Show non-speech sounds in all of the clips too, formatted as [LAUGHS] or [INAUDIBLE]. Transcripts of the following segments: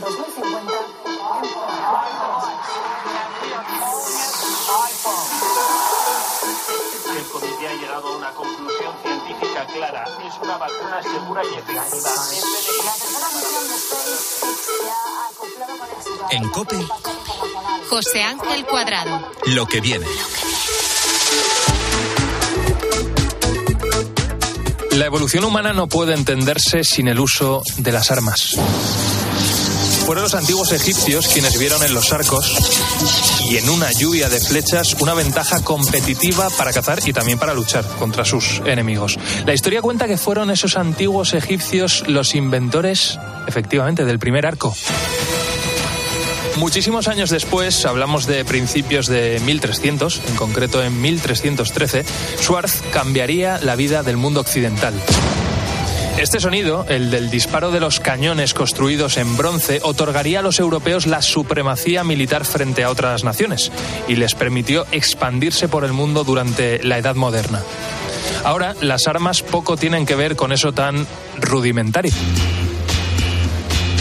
2050 el comité ha llegado a una conclusión científica clara. Es una vacuna segura y efectiva. En COPE. José Ángel Cuadrado. Lo que viene. La evolución humana no puede entenderse sin el uso de las armas. Fueron los antiguos egipcios quienes vieron en los arcos y en una lluvia de flechas una ventaja competitiva para cazar y también para luchar contra sus enemigos. La historia cuenta que fueron esos antiguos egipcios los inventores, efectivamente, del primer arco. Muchísimos años después, hablamos de principios de 1300, en concreto en 1313, Schwartz cambiaría la vida del mundo occidental. Este sonido, el del disparo de los cañones construidos en bronce, otorgaría a los europeos la supremacía militar frente a otras naciones y les permitió expandirse por el mundo durante la Edad Moderna. Ahora, las armas poco tienen que ver con eso tan rudimentario.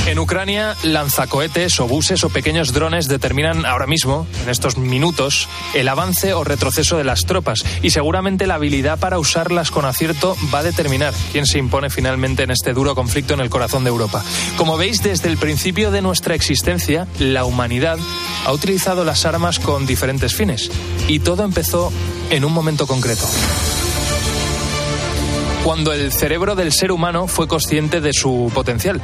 En Ucrania, lanzacohetes, obuses o pequeños drones determinan ahora mismo, en estos minutos, el avance o retroceso de las tropas. Y seguramente la habilidad para usarlas con acierto va a determinar quién se impone finalmente en este duro conflicto en el corazón de Europa. Como veis, desde el principio de nuestra existencia, la humanidad ha utilizado las armas con diferentes fines. Y todo empezó en un momento concreto cuando el cerebro del ser humano fue consciente de su potencial.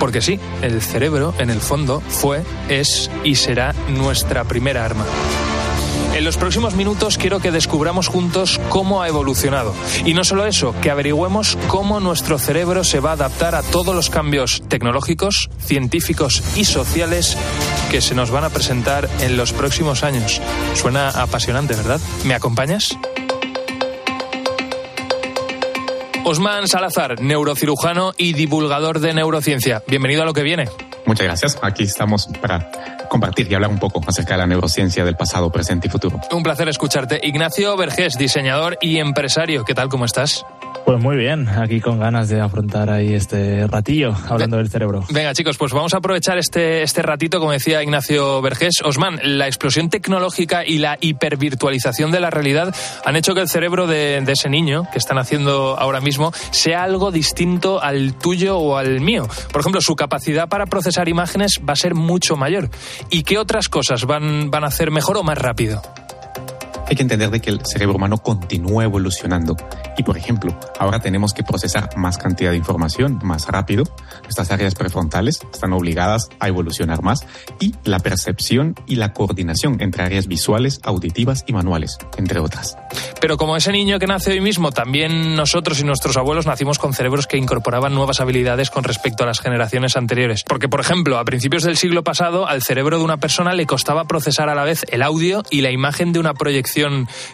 Porque sí, el cerebro, en el fondo, fue, es y será nuestra primera arma. En los próximos minutos quiero que descubramos juntos cómo ha evolucionado. Y no solo eso, que averigüemos cómo nuestro cerebro se va a adaptar a todos los cambios tecnológicos, científicos y sociales que se nos van a presentar en los próximos años. Suena apasionante, ¿verdad? ¿Me acompañas? Osman Salazar, neurocirujano y divulgador de neurociencia. Bienvenido a lo que viene. Muchas gracias. Aquí estamos para compartir y hablar un poco acerca de la neurociencia del pasado, presente y futuro. Un placer escucharte. Ignacio Vergés, diseñador y empresario. ¿Qué tal? ¿Cómo estás? Pues muy bien, aquí con ganas de afrontar ahí este ratillo hablando del cerebro. Venga chicos, pues vamos a aprovechar este, este ratito, como decía Ignacio Vergés. Osman, la explosión tecnológica y la hipervirtualización de la realidad han hecho que el cerebro de, de ese niño que están haciendo ahora mismo sea algo distinto al tuyo o al mío. Por ejemplo, su capacidad para procesar imágenes va a ser mucho mayor. ¿Y qué otras cosas van, van a hacer mejor o más rápido? Hay que entender de que el cerebro humano continúa evolucionando y, por ejemplo, ahora tenemos que procesar más cantidad de información más rápido. Nuestras áreas prefrontales están obligadas a evolucionar más y la percepción y la coordinación entre áreas visuales, auditivas y manuales, entre otras. Pero como ese niño que nace hoy mismo, también nosotros y nuestros abuelos nacimos con cerebros que incorporaban nuevas habilidades con respecto a las generaciones anteriores. Porque, por ejemplo, a principios del siglo pasado, al cerebro de una persona le costaba procesar a la vez el audio y la imagen de una proyección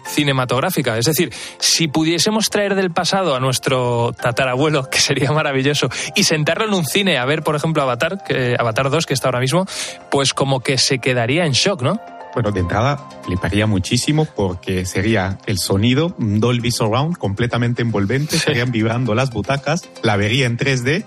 cinematográfica. Es decir, si pudiésemos traer del pasado a nuestro tatarabuelo, [LAUGHS] que sería maravilloso, y sentarlo en un cine a ver, por ejemplo, Avatar, que, Avatar 2, que está ahora mismo, pues como que se quedaría en shock, ¿no? Bueno, de entrada fliparía muchísimo porque sería el sonido Dolby Surround completamente envolvente, estarían vibrando las butacas, la vería en 3D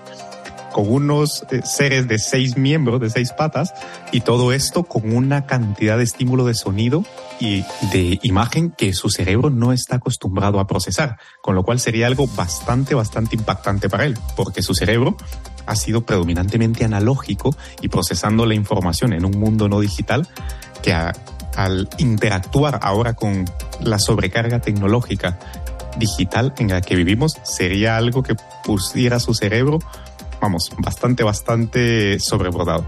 con unos eh, seres de seis miembros, de seis patas, y todo esto con una cantidad de estímulo de sonido y de imagen que su cerebro no está acostumbrado a procesar, con lo cual sería algo bastante, bastante impactante para él, porque su cerebro ha sido predominantemente analógico y procesando la información en un mundo no digital que al interactuar ahora con la sobrecarga tecnológica digital en la que vivimos sería algo que pusiera su cerebro vamos, bastante, bastante sobrebordado.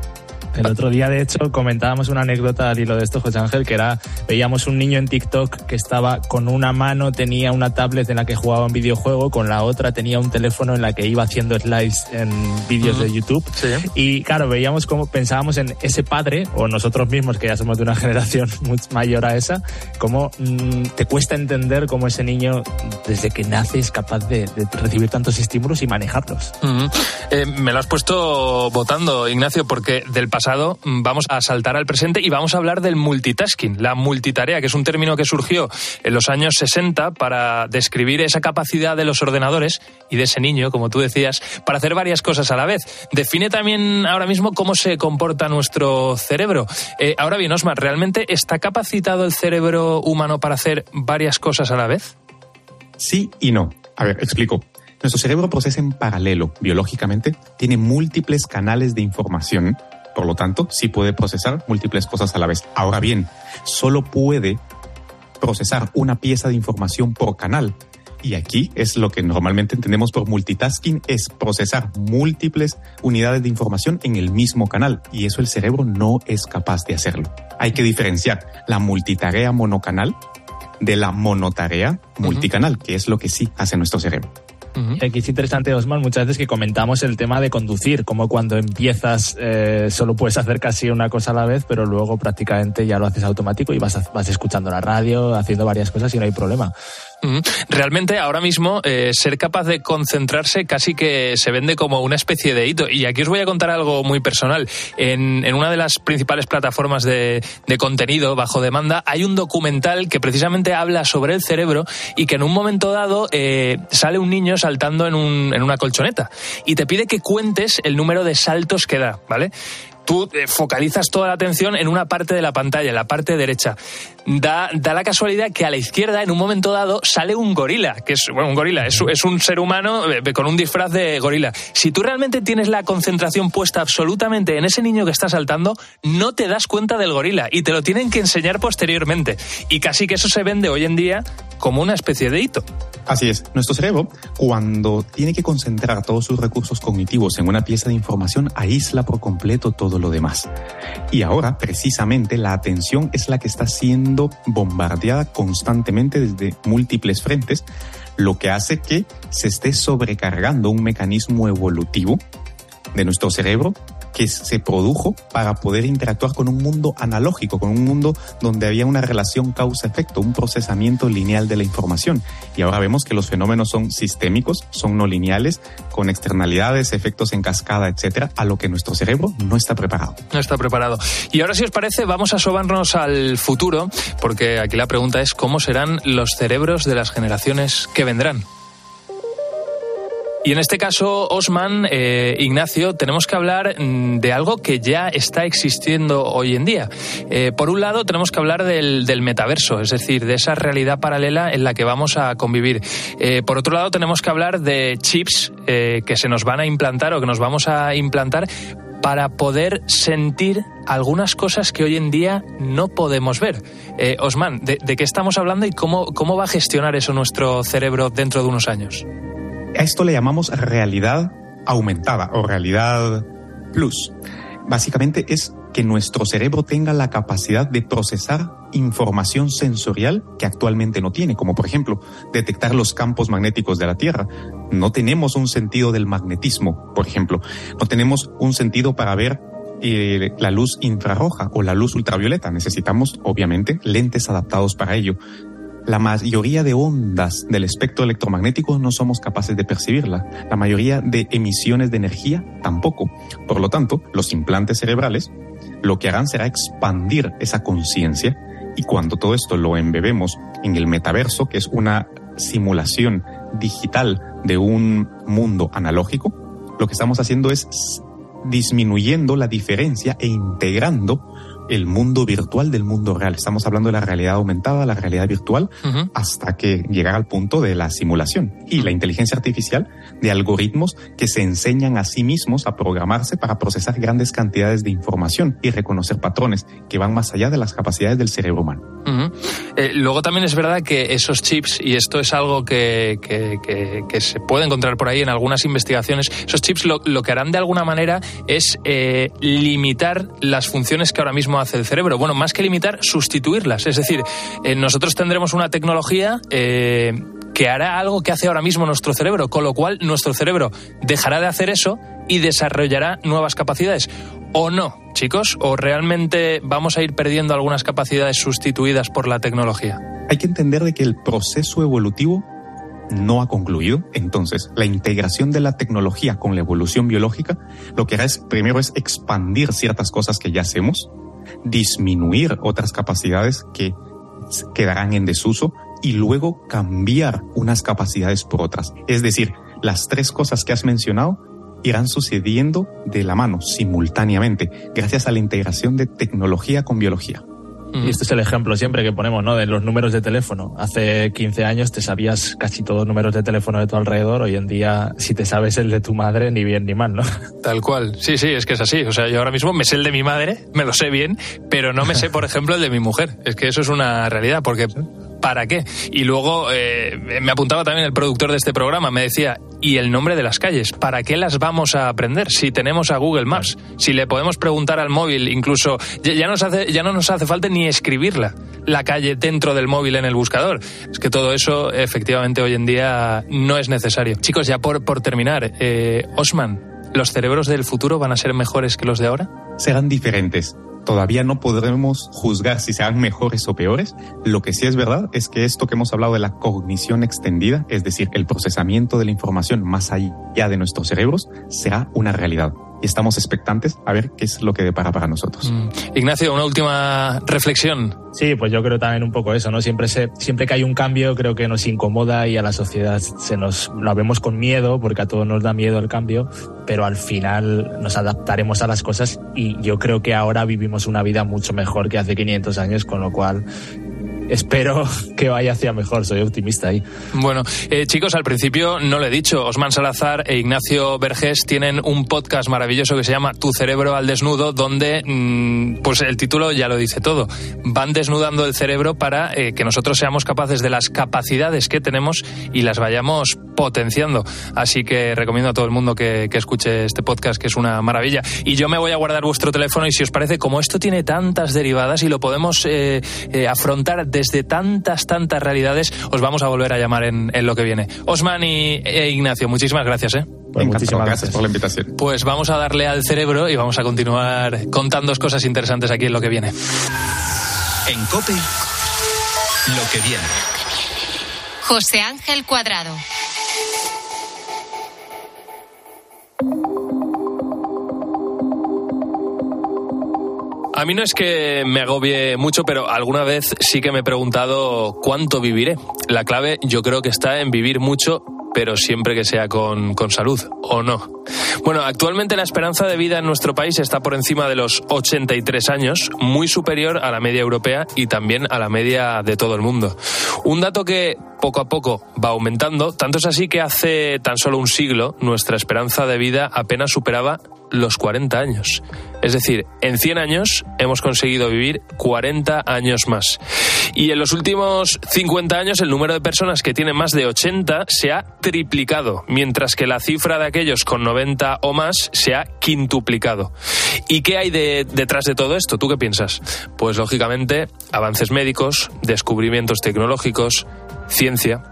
El otro día, de hecho, comentábamos una anécdota al hilo de esto, José Ángel, que era, veíamos un niño en TikTok que estaba con una mano, tenía una tablet en la que jugaba un videojuego, con la otra tenía un teléfono en la que iba haciendo slides en vídeos de YouTube. Y claro, veíamos cómo pensábamos en ese padre, o nosotros mismos, que ya somos de una [LAUGHS] generación mucho mayor a esa, cómo mm, te cuesta entender cómo ese niño, desde que nace, es capaz de, recibir tantos estímulos y manejarlos. Eh, me lo has puesto votando, Ignacio, porque del pasado vamos a saltar al presente y vamos a hablar del multitasking, la multitarea, que es un término que surgió en los años 60 para describir esa capacidad de los ordenadores y de ese niño, como tú decías, para hacer varias cosas a la vez. Define también ahora mismo cómo se comporta nuestro cerebro. Eh, ahora bien, Osmar, ¿realmente está capacitado el cerebro humano para hacer varias cosas a la vez? Sí y no. A ver, explico. Nuestro cerebro procesa en paralelo, biológicamente, tiene múltiples canales de información, por lo tanto, sí puede procesar múltiples cosas a la vez. Ahora bien, solo puede procesar una pieza de información por canal. Y aquí es lo que normalmente entendemos por multitasking, es procesar múltiples unidades de información en el mismo canal. Y eso el cerebro no es capaz de hacerlo. Hay que diferenciar la multitarea monocanal de la monotarea multicanal, que es lo que sí hace nuestro cerebro. Aquí es interesante, Osman, muchas veces que comentamos el tema de conducir, como cuando empiezas eh, solo puedes hacer casi una cosa a la vez, pero luego prácticamente ya lo haces automático y vas, vas escuchando la radio, haciendo varias cosas y no hay problema. Realmente ahora mismo eh, ser capaz de concentrarse casi que se vende como una especie de hito. Y aquí os voy a contar algo muy personal. En, una de las principales plataformas de, contenido bajo demanda hay un documental que precisamente habla sobre el cerebro y que en un momento dado eh, sale un niño saltando en, un, en una colchoneta y te pide que cuentes el número de saltos que da, ¿vale? tú eh, focalizas toda la atención en una parte de la pantalla, en la parte derecha. Da, da la casualidad que a la izquierda, en un momento dado, sale un gorila, que es, bueno, un gorila, es, es un ser humano eh, con un disfraz de gorila. Si tú realmente tienes la concentración puesta absolutamente en ese niño que está saltando, no te das cuenta del gorila y te lo tienen que enseñar posteriormente. Y casi que eso se vende hoy en día como una especie de hito. Así es, nuestro cerebro, cuando tiene que concentrar todos sus recursos cognitivos en una pieza de información, aísla por completo todo lo demás. Y ahora, precisamente, la atención es la que está siendo bombardeada constantemente desde múltiples frentes, lo que hace que se esté sobrecargando un mecanismo evolutivo de nuestro cerebro que se produjo para poder interactuar con un mundo analógico, con un mundo donde había una relación causa-efecto, un procesamiento lineal de la información. Y ahora vemos que los fenómenos son sistémicos, son no lineales, con externalidades, efectos en cascada, etcétera, a lo que nuestro cerebro no está preparado. No está preparado. Y ahora, si os parece, vamos a sobarnos al futuro, porque aquí la pregunta es cómo serán los cerebros de las generaciones que vendrán. Y en este caso, Osman, eh, Ignacio, tenemos que hablar mm, de algo que ya está existiendo hoy en día. Eh, por un lado, tenemos que hablar del, metaverso, es decir, de esa realidad paralela en la que vamos a convivir. Eh, por otro lado, tenemos que hablar de chips que se nos van a implantar o que nos vamos a implantar para poder sentir algunas cosas que hoy en día no podemos ver. Osman, ¿de, ¿de, qué estamos hablando y cómo, cómo va a gestionar eso nuestro cerebro dentro de unos años? A esto le llamamos realidad aumentada o realidad plus. Básicamente es que nuestro cerebro tenga la capacidad de procesar información sensorial que actualmente no tiene, como por ejemplo detectar los campos magnéticos de la Tierra. No tenemos un sentido del magnetismo, por ejemplo. No tenemos un sentido para ver eh, la luz infrarroja o la luz ultravioleta. Necesitamos, obviamente, lentes adaptados para ello la mayoría de ondas del espectro electromagnético no somos capaces de percibirla. La mayoría de emisiones de energía tampoco. Por lo tanto, los implantes cerebrales lo que harán será expandir esa conciencia y cuando todo esto lo embebemos en el metaverso, que es una simulación digital de un mundo analógico, lo que estamos haciendo es disminuyendo la diferencia e integrando el mundo virtual del mundo real. Estamos hablando de la realidad aumentada, la realidad virtual, hasta que llegar al punto de la simulación. Y la inteligencia artificial de algoritmos que se enseñan a sí mismos a programarse para procesar grandes cantidades de información y reconocer patrones que van más allá de las capacidades del cerebro humano. Eh, luego también es verdad que esos chips, y esto es algo que, que, que, se puede encontrar por ahí en algunas investigaciones, esos chips lo, lo que harán de alguna manera es eh, limitar las funciones que ahora mismo hace el cerebro. Bueno, más que limitar, sustituirlas. Es decir, eh, nosotros tendremos una tecnología que hará algo que hace ahora mismo nuestro cerebro, con lo cual nuestro cerebro dejará de hacer eso y desarrollará nuevas capacidades. ¿O no, chicos? ¿O realmente vamos a ir perdiendo algunas capacidades sustituidas por la tecnología? Hay que entender de que el proceso evolutivo no ha concluido. Entonces, la integración de la tecnología con la evolución biológica lo que hará es, primero, es expandir ciertas cosas que ya hacemos, disminuir otras capacidades que quedarán en desuso y luego cambiar unas capacidades por otras. Es decir, las tres cosas que has mencionado irán sucediendo de la mano simultáneamente gracias a la integración de tecnología con biología. Y este es el ejemplo siempre que ponemos, ¿no? De los números de teléfono. Hace 15 años te sabías casi todos los números de teléfono de tu alrededor. Hoy en día, si te sabes el de tu madre, ni bien ni mal, ¿no? [LAUGHS] Tal cual. Sí, sí, es que es así. O sea, yo ahora mismo me sé el de mi madre, me lo sé bien, pero no me sé, por ejemplo, el de mi mujer. Es que eso es una realidad, porque ¿para qué? Y luego eh, me apuntaba también el productor de este programa, me decía, ¿y el nombre de las calles? ¿Para qué las vamos a aprender si tenemos a Google Maps? Si le podemos preguntar al móvil, incluso ya, nos hace, ya no nos hace falta ni escribirla, la calle dentro del móvil en el buscador. Es que todo eso efectivamente hoy en día no es necesario. Chicos, ya por, por terminar, eh, Osman, ¿los cerebros del futuro van a ser mejores que los de ahora? Serán diferentes todavía no podremos juzgar si serán mejores o peores. Lo que sí es verdad es que esto que hemos hablado de la cognición extendida, es decir, el procesamiento de la información más allá de nuestros cerebros, será una realidad y estamos expectantes a ver qué es lo que depara para nosotros. Mm. Ignacio, una última reflexión. Sí, pues yo creo también un poco eso, ¿no? Siempre, se, siempre que hay un cambio creo que nos incomoda y a la sociedad se nos lo vemos con miedo porque a todos nos da miedo el cambio, pero al final nos adaptaremos a las cosas y yo creo que ahora vivimos una vida mucho mejor que hace 500 años, con lo cual espero que vaya hacia mejor, soy optimista ahí. Bueno, eh, chicos, al principio no lo he dicho, Osman Salazar e Ignacio Vergés tienen un podcast maravilloso que se llama Tu cerebro al desnudo, donde, mm, pues el título ya lo dice todo, van desnudando el cerebro para eh, que nosotros seamos capaces de las capacidades que tenemos y las vayamos potenciando. Así que recomiendo a todo el mundo que, escuche este podcast, que es una maravilla. Y yo me voy a guardar vuestro teléfono y si os parece, como esto tiene tantas derivadas y lo podemos eh, afrontar desde tantas, tantas realidades, os vamos a volver a llamar en, lo que viene. Osman y e Ignacio, muchísimas gracias. ¿eh? Pues muchísimas gracias por la invitación. Pues vamos a darle al cerebro y vamos a continuar contando cosas interesantes aquí en lo que viene. En COPE, lo que viene. José Ángel Cuadrado. A mí no es que me agobie mucho, pero alguna vez sí que me he preguntado cuánto viviré. La clave yo creo que está en vivir mucho pero siempre que sea con, con, salud, ¿o no? Bueno, actualmente la esperanza de vida en nuestro país está por encima de los 83 años, muy superior a la media europea y también a la media de todo el mundo. Un dato que poco a poco va aumentando, tanto es así que hace tan solo un siglo nuestra esperanza de vida apenas superaba los 40 años. Es decir, en 100 años hemos conseguido vivir 40 años más. Y en los últimos 50 años el número de personas que tienen más de 80 se ha triplicado, mientras que la cifra de aquellos con 90 o más se ha quintuplicado. ¿Y qué hay detrás de todo esto? ¿Tú qué piensas? Pues lógicamente avances médicos, descubrimientos tecnológicos, ciencia.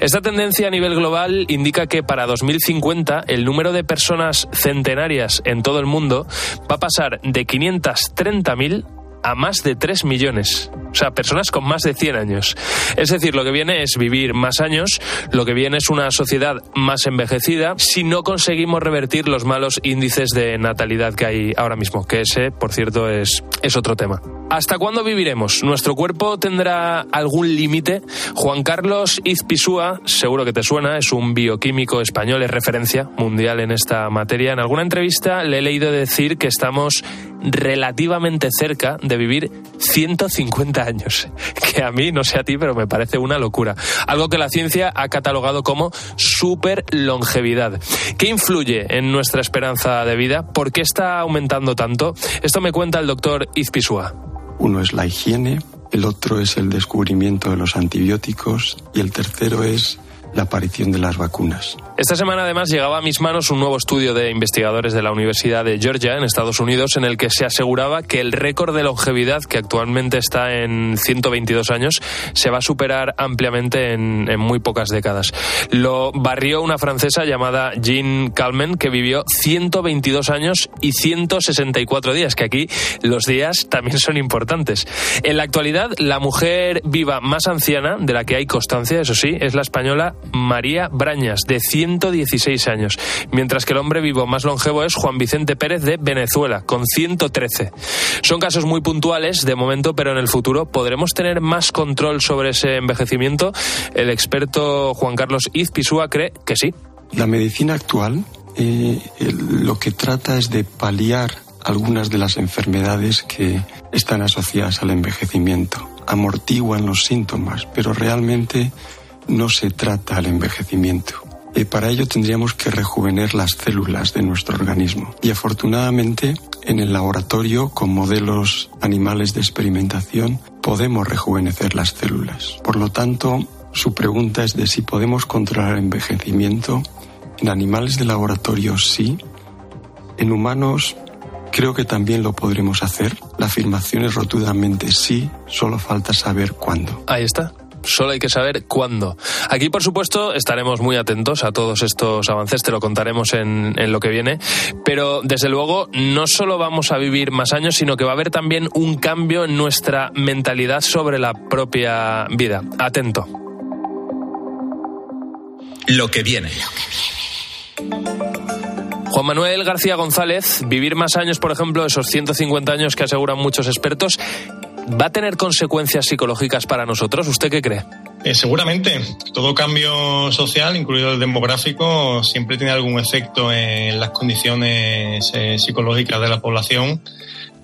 Esta tendencia a nivel global indica que para 2050 el número de personas centenarias en todo el mundo va a pasar de 530.000 a más de 3 millones. O sea, personas con más de 100 años. Es decir, lo que viene es vivir más años, lo que viene es una sociedad más envejecida si no conseguimos revertir los malos índices de natalidad que hay ahora mismo, que ese, por cierto, es, es otro tema. ¿Hasta cuándo viviremos? ¿Nuestro cuerpo tendrá algún límite? Juan Carlos Izpisúa, seguro que te suena, es un bioquímico español, es referencia mundial en esta materia. En alguna entrevista le he leído decir que estamos relativamente cerca de vivir 150 años, [LAUGHS] que a mí, no sé a ti, pero me parece una locura. Algo que la ciencia ha catalogado como super longevidad. ¿Qué influye en nuestra esperanza de vida? ¿Por qué está aumentando tanto? Esto me cuenta el doctor Izpisúa. Uno es la higiene, el otro es el descubrimiento de los antibióticos y el tercero es la aparición de las vacunas. Esta semana además llegaba a mis manos un nuevo estudio de investigadores de la Universidad de Georgia en Estados Unidos en el que se aseguraba que el récord de longevidad que actualmente está en 122 años se va a superar ampliamente en, muy pocas décadas. Lo barrió una francesa llamada Jean Calment que vivió 122 años y 164 días, que aquí los días también son importantes. En la actualidad, la mujer viva más anciana de la que hay constancia, eso sí, es la española María Brañas, de 116 años, mientras que el hombre vivo más longevo es Juan Vicente Pérez de Venezuela, con 113. Son casos muy puntuales de momento, pero en el futuro podremos tener más control sobre ese envejecimiento. El experto Juan Carlos Izpisúa cree que sí. La medicina actual eh, lo que trata es de paliar algunas de las enfermedades que están asociadas al envejecimiento. Amortiguan los síntomas, pero realmente no se trata al envejecimiento. Y para ello tendríamos que rejuvener las células de nuestro organismo. Y afortunadamente, en el laboratorio, con modelos animales de experimentación, podemos rejuvenecer las células. Por lo tanto, su pregunta es de si podemos controlar el envejecimiento. En animales de laboratorio sí. En humanos creo que también lo podremos hacer. La afirmación es rotundamente sí, solo falta saber cuándo. Ahí está solo hay que saber cuándo. Aquí, por supuesto, estaremos muy atentos a todos estos avances, te lo contaremos en, en, lo que viene, pero desde luego no solo vamos a vivir más años, sino que va a haber también un cambio en nuestra mentalidad sobre la propia vida. Atento. Lo que viene. Juan Manuel García González, vivir más años, por ejemplo, esos 150 años que aseguran muchos expertos, ¿Va a tener consecuencias psicológicas para nosotros? ¿Usted qué cree? Eh, seguramente. Todo cambio social, incluido el demográfico, siempre tiene algún efecto en las condiciones eh, psicológicas de la población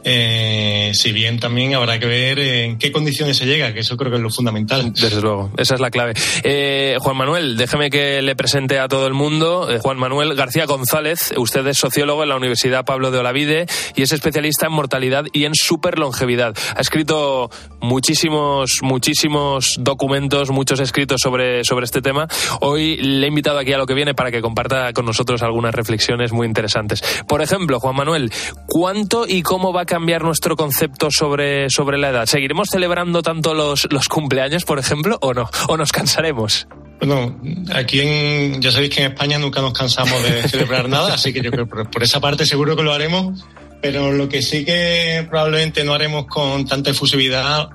eh, si bien también habrá que ver en qué condiciones se llega, que eso creo que es lo fundamental. Desde luego, esa es la clave. Eh, Juan Manuel, déjeme que le presente a todo el mundo. Eh, Juan Manuel García González, usted es sociólogo en la Universidad Pablo de Olavide y es especialista en mortalidad y en superlongevidad. Ha escrito muchísimos, muchísimos documentos, muchos escritos sobre, sobre este tema. Hoy le he invitado aquí a lo que viene para que comparta con nosotros algunas reflexiones muy interesantes. Por ejemplo, Juan Manuel, ¿cuánto y cómo va cambiar nuestro concepto sobre, sobre la edad? ¿Seguiremos celebrando tanto los, los cumpleaños, por ejemplo, o no? ¿O nos cansaremos? Bueno, aquí en, ya sabéis que en España nunca nos cansamos de [LAUGHS] celebrar nada, así que yo creo que por esa parte seguro que lo haremos, pero lo que sí que probablemente no haremos con tanta efusividad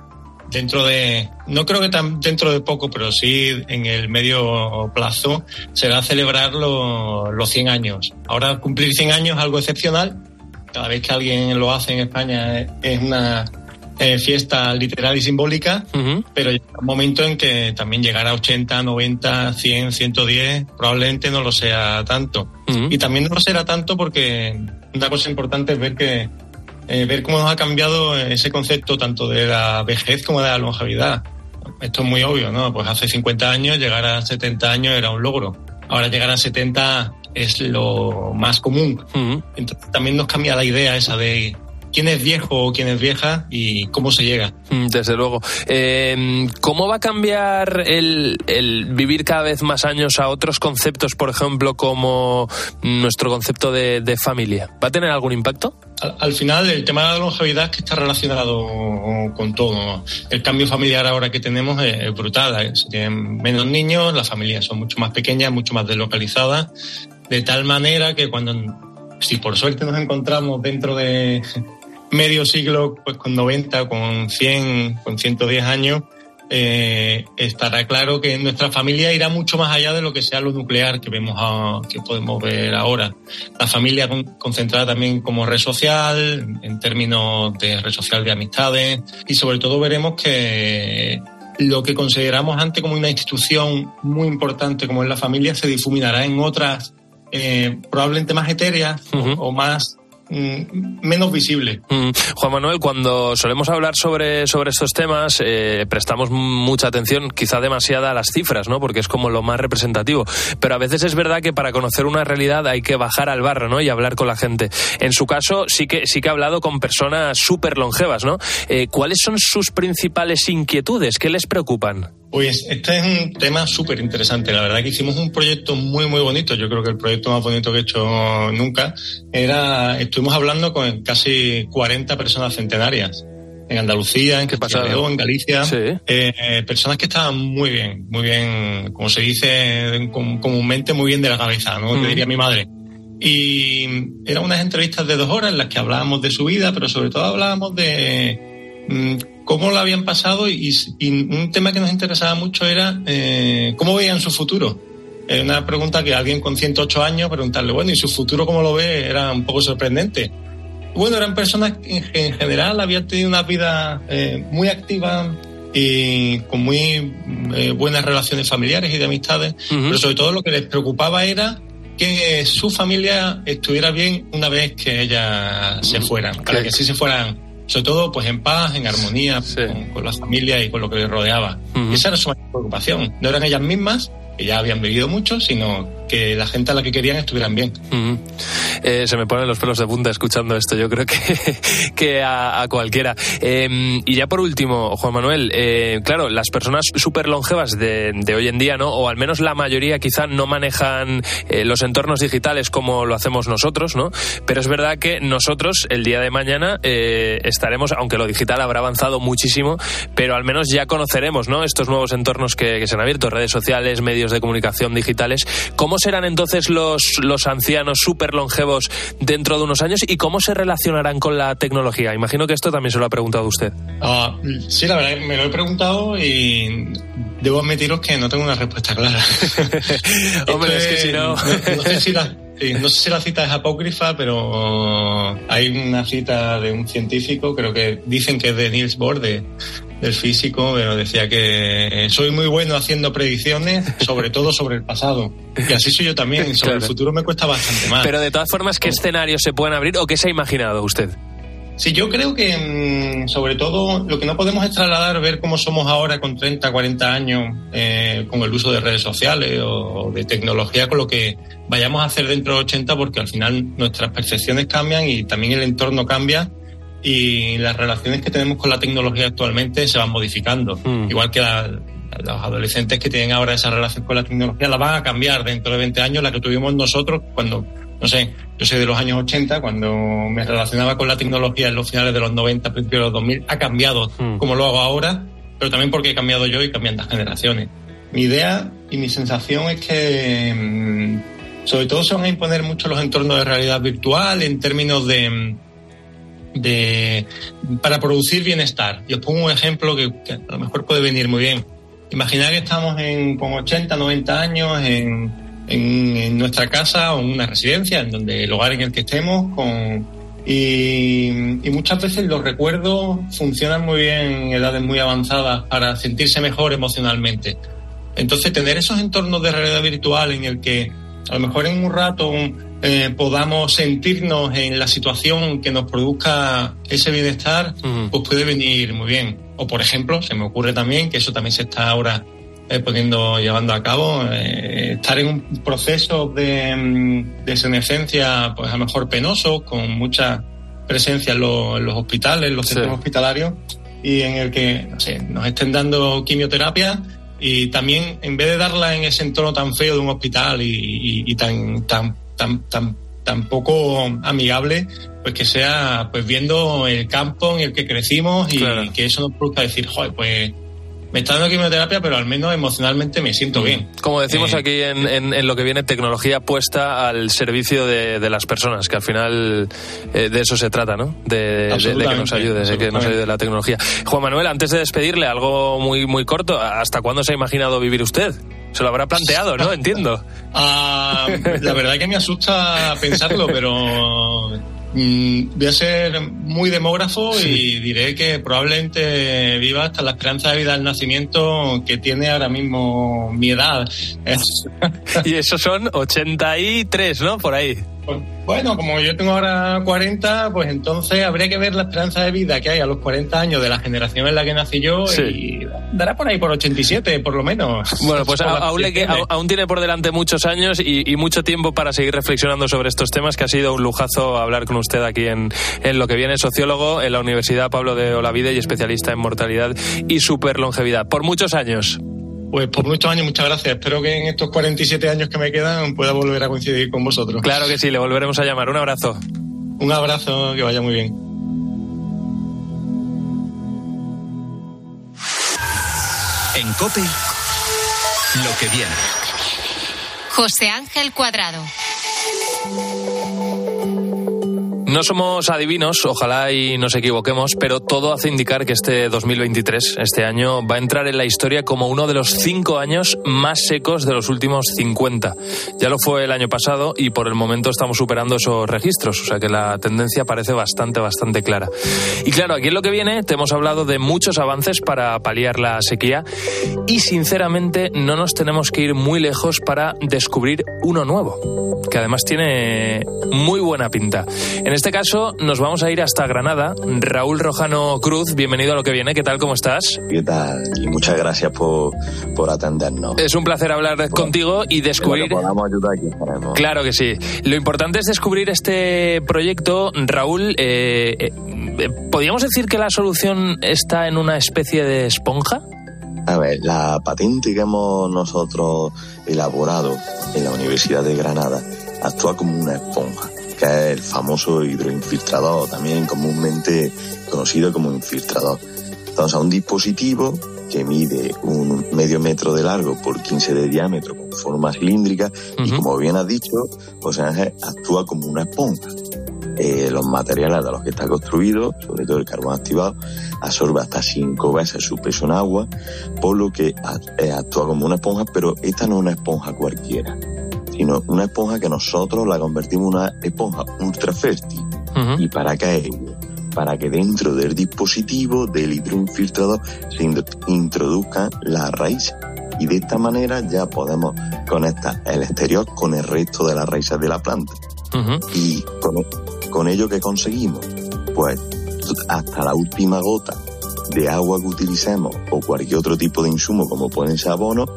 dentro de, no creo que tan dentro de poco, pero sí en el medio plazo, será celebrar los, los 100 años. Ahora cumplir 100 años es algo excepcional, cada vez que alguien lo hace en España es una eh, fiesta literal y simbólica, uh -huh. pero llega un momento en que también llegar a 80, 90, 100, 110 probablemente no lo sea tanto. Uh -huh. Y también no lo será tanto porque una cosa importante es ver que eh, ver cómo nos ha cambiado ese concepto tanto de la vejez como de la longevidad. Esto es muy obvio, ¿no? Pues hace 50 años llegar a 70 años era un logro. Ahora llegar a 70 es lo más común. Uh -huh. Entonces también nos cambia la idea esa de quién es viejo o quién es vieja y cómo se llega. Desde luego. Eh, ¿Cómo va a cambiar el, el, vivir cada vez más años a otros conceptos, por ejemplo, como nuestro concepto de, de familia? ¿Va a tener algún impacto? Al, al, final, el tema de la longevidad que está relacionado con todo. El cambio familiar ahora que tenemos es, es brutal. Se tienen menos niños, las familias son mucho más pequeñas, mucho más deslocalizadas, de tal manera que cuando, si por suerte nos encontramos dentro de medio siglo, pues con 90, con 100, con 110 años, eh, estará claro que nuestra familia irá mucho más allá de lo que sea lo nuclear que vemos a, que podemos ver ahora. La familia con, concentrada también como red social, en términos de red social de amistades, y sobre todo veremos que lo que consideramos antes como una institución muy importante como es la familia se difuminará en otras eh, probablemente más etéreas uh -huh. o, o más mm, menos visible. Mm. Juan Manuel, cuando solemos hablar sobre, sobre estos temas, eh, prestamos mucha atención, quizá demasiada, a las cifras, ¿no? Porque es como lo más representativo. Pero a veces es verdad que para conocer una realidad hay que bajar al barro, ¿no? Y hablar con la gente. En su caso, sí que, sí que ha hablado con personas súper longevas, ¿no? Eh, ¿Cuáles son sus principales inquietudes? ¿Qué les preocupan? Pues este es un tema súper interesante. La verdad que hicimos un proyecto muy, muy bonito. Yo creo que el proyecto más bonito que he hecho nunca. Era, estuvimos hablando con casi 40 personas centenarias. En Andalucía, en Castilla en Galicia. Eh, personas que estaban muy bien, muy bien, como se dice comúnmente, muy bien de la cabeza, ¿no? Te diría mi madre. Y eran unas entrevistas de dos horas en las que hablábamos de su vida, pero sobre todo hablábamos de mm, cómo lo habían pasado y, un tema que nos interesaba mucho era eh, cómo veían su futuro. Era una pregunta que alguien con 108 años preguntarle, bueno, ¿y su futuro cómo lo ve? Era un poco sorprendente. Bueno, eran personas que en general habían tenido una vida eh, muy activa y con muy eh, buenas relaciones familiares y de amistades, pero sobre todo lo que les preocupaba era que su familia estuviera bien una vez que ellas se fueran, para que sí se fueran sobre todo pues en paz, en armonía con, la familia y con lo que les rodeaba. Esa era su mayor preocupación. No eran ellas mismas, que ya habían vivido mucho, sino la gente a la que querían estuvieran bien. Eh, se me ponen los pelos de punta escuchando esto, yo creo que, [LAUGHS] que a, cualquiera. Em, y ya por último, Juan Manuel, eh, claro, las personas súper longevas de, hoy en día, ¿no? O al menos la mayoría quizá no manejan eh, los entornos digitales como lo hacemos nosotros, ¿no? Pero es verdad que nosotros el día de mañana estaremos, aunque lo digital habrá avanzado muchísimo, pero al menos ya conoceremos, ¿no? Estos nuevos entornos que, que se han abierto, redes sociales, medios de comunicación digitales. ¿Cómo serán entonces los, los ancianos súper longevos dentro de unos años y cómo se relacionarán con la tecnología? Imagino que esto también se lo ha preguntado usted. Ah, sí, la verdad, me lo he preguntado y debo admitiros que no tengo una respuesta clara. [LAUGHS] [LAUGHS] Hombre, es que si no... no, sé si la, no sé si la cita es apócrifa, pero hay una cita de un científico, creo que dicen que es de Niels Bohr, de, del físico, pero decía que soy muy bueno haciendo predicciones, sobre todo sobre el pasado. Y así soy yo también, sobre el futuro me cuesta bastante más. Pero de todas formas, ¿qué escenarios se pueden abrir o qué se ha imaginado usted? Sí, yo creo que mm, sobre todo lo que no podemos es trasladar, ver cómo somos ahora con 30, 40 años eh, con el uso de redes sociales o de tecnología, con lo que vayamos a hacer dentro de 80, porque al final nuestras percepciones cambian y también el entorno cambia y las relaciones que tenemos con la tecnología actualmente se van modificando. Mm. Igual que los adolescentes que tienen ahora esa relación con la tecnología la van a cambiar dentro de 20 años, la que tuvimos nosotros cuando, no sé, yo soy de los años 80, cuando me relacionaba con la tecnología en los finales de los 90, principios de los 2000, ha cambiado mm. como lo hago ahora, pero también porque he cambiado yo y cambian las generaciones. Mi idea y mi sensación es que mm, sobre todo se van a imponer mucho los entornos de realidad virtual en términos de de, para producir bienestar. Y os pongo un ejemplo que, a lo mejor puede venir muy bien. Imaginar que estamos en, con 80, 90 años en, en, nuestra casa o en una residencia, en donde el hogar en el que estemos, con, y, y, muchas veces los recuerdos funcionan muy bien en edades muy avanzadas para sentirse mejor emocionalmente. Entonces, tener esos entornos de realidad virtual en el que a lo mejor en un rato eh, podamos sentirnos en la situación que nos produzca ese bienestar, pues puede venir muy bien. O por ejemplo, se me ocurre también que eso también se está ahora eh, poniendo, llevando a cabo, eh, estar en un proceso de, mm, de senescencia, pues a lo mejor penoso, con mucha presencia en, los hospitales, en los centros hospitalarios, y en el que, no sé, nos estén dando quimioterapia y también en vez de darla en ese entorno tan feo de un hospital y, y tan, tan tan, tan, tan poco amigable, pues que sea pues viendo el campo en el que crecimos y que eso nos produzca decir, joder, pues me está dando quimioterapia, pero al menos emocionalmente me siento mm. bien. Como decimos eh, aquí en, en, lo que viene, tecnología puesta al servicio de, de las personas, que al final eh, de eso se trata, ¿no? De, de, que nos ayude, de que nos ayude la tecnología. Juan Manuel, antes de despedirle, algo muy, muy corto, ¿hasta cuándo se ha imaginado vivir usted? Se lo habrá planteado, ¿no? [LAUGHS] Entiendo. Ah, la verdad que me asusta pensarlo, pero mm, voy a ser muy demógrafo y diré que probablemente viva hasta la esperanza de vida al nacimiento que tiene ahora mismo mi edad. [LAUGHS] y eso son 83, ¿no? Por ahí. Pues, bueno, como yo tengo ahora 40, pues entonces habría que ver la esperanza de vida que hay a los 40 años de la generación en la que nací yo Sí. y dará por ahí por 87, por lo menos. Bueno, pues [LAUGHS] a- aún, le que- aún tiene por delante muchos años y, y mucho tiempo para seguir reflexionando sobre estos temas, que ha sido un lujazo hablar con usted aquí en, en lo que viene, sociólogo en la Universidad Pablo de Olavide y especialista en mortalidad y superlongevidad. Por muchos años. Pues por muchos años, muchas gracias. Espero que en estos 47 años que me quedan pueda volver a coincidir con vosotros. Claro que sí, le volveremos a llamar. Un abrazo. Un abrazo, que vaya muy bien. En Cope, lo que viene. José Ángel Cuadrado. No somos adivinos, ojalá y nos equivoquemos, pero todo hace indicar que este 2023, este año, va a entrar en la historia como uno de los cinco años más secos de los últimos 50. Ya lo fue el año pasado y por el momento estamos superando esos registros, o sea que la tendencia parece bastante, bastante clara. Y claro, aquí en lo que viene te hemos hablado de muchos avances para paliar la sequía y sinceramente no nos tenemos que ir muy lejos para descubrir uno nuevo, que además tiene muy buena pinta. Este caso nos vamos a ir hasta Granada. Raúl Rojano Cruz, bienvenido a lo que viene. ¿Qué tal? ¿Cómo estás? ¿Qué tal? Y muchas gracias por, por atendernos. Es un placer hablar contigo y descubrir... Que podamos ayudar aquí estaremos. Claro que sí. Lo importante es descubrir este proyecto, Raúl. eh, eh, ¿Podríamos decir que la solución está en una especie de esponja? A ver, la patente que hemos nosotros elaborado en la Universidad de Granada actúa como una esponja, que es el famoso hidroinfiltrador, también comúnmente conocido como infiltrador. Entonces, un dispositivo que mide un medio metro de largo por 15 de diámetro con forma cilíndrica y como bien has dicho, José Ángel, actúa como una esponja. Eh, los materiales de los que está construido, sobre todo el carbón activado, absorbe hasta cinco veces su peso en agua, por lo que a- eh, actúa como una esponja, pero esta no es una esponja cualquiera, sino una esponja que nosotros la convertimos en una esponja ultra fértil. ¿Y para qué es ello? Para que dentro del dispositivo del hidroinfiltrador se introduzcan las raíces. Y de esta manera ya podemos conectar el exterior con el resto de las raíces de la planta. Y con, con ello que conseguimos, pues hasta la última gota de agua que utilicemos o cualquier otro tipo de insumo como pueden ser abonos,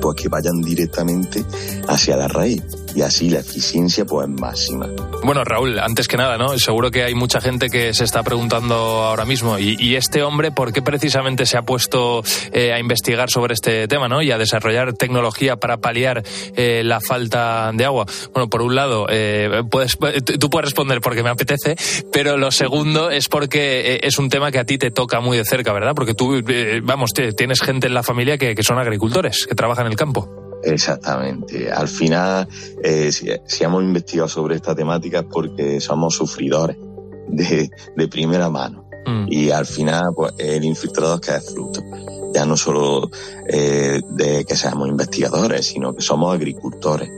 pues que vayan directamente hacia la raíz y así la eficiencia pues es máxima. Bueno, Raúl, antes que nada, ¿no? Seguro que hay mucha gente que se está preguntando ahora mismo, ¿y, este hombre por qué precisamente se ha puesto eh, a investigar sobre este tema, ¿no? Y a desarrollar tecnología para paliar eh, la falta de agua. Bueno, por un lado, eh, puedes, tú puedes responder porque me apetece, pero lo segundo es porque eh, es un tema que a ti te toca muy de cerca, ¿verdad? Porque tú, eh, vamos, tienes gente en la familia que, que son agricultores, que trabajan en el campo. Exactamente. Al final, eh, si, si hemos investigado sobre esta temática es porque somos sufridores de, de primera mano. Mm. Y al final, pues el infiltrador que es fruto. Ya no solo eh, de que seamos investigadores, sino que somos agricultores.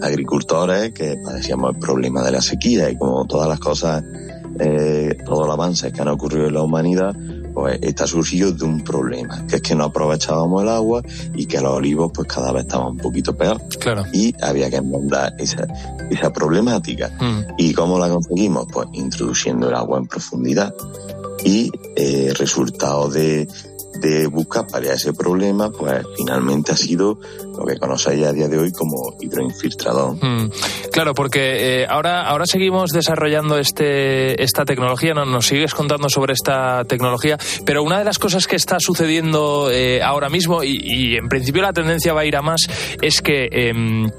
Agricultores que padecíamos el problema de la sequía y como todas las cosas, eh, todos los avances que han ocurrido en la humanidad, pues está surgido de un problema, que es que no aprovechábamos el agua y que los olivos pues cada vez estaban un poquito peor. Claro. Y había que enmendar esa, esa problemática. Mm. ¿Y cómo la conseguimos? Pues introduciendo el agua en profundidad. Y eh, resultado de, de buscar paliar ese problema, pues finalmente ha sido lo que conocéis a día de hoy como hidroinfiltrador. Mm, Claro, porque eh, ahora, ahora seguimos desarrollando este, esta tecnología, ¿no? nos sigues contando sobre esta tecnología, pero una de las cosas que está sucediendo eh, ahora mismo, y, y en principio la tendencia va a ir a más, es que em,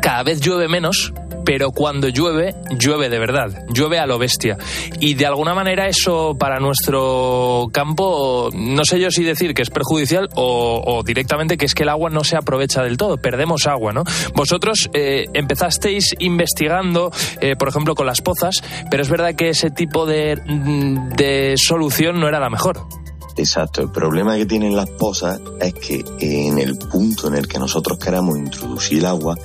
cada vez llueve menos, pero cuando llueve, llueve de verdad, llueve a lo bestia. Y de alguna manera eso para nuestro campo, no sé yo si decir que es perjudicial o, directamente que es que el agua no se aprovecha del todo, perdemos agua, ¿no? Vosotros eh, empezasteis investigando, eh, por ejemplo, con las pozas, pero es verdad que ese tipo de, mm, de solución no era la mejor. Exacto, el problema que tienen las pozas es que en el punto en el que nosotros queramos introducir el agua,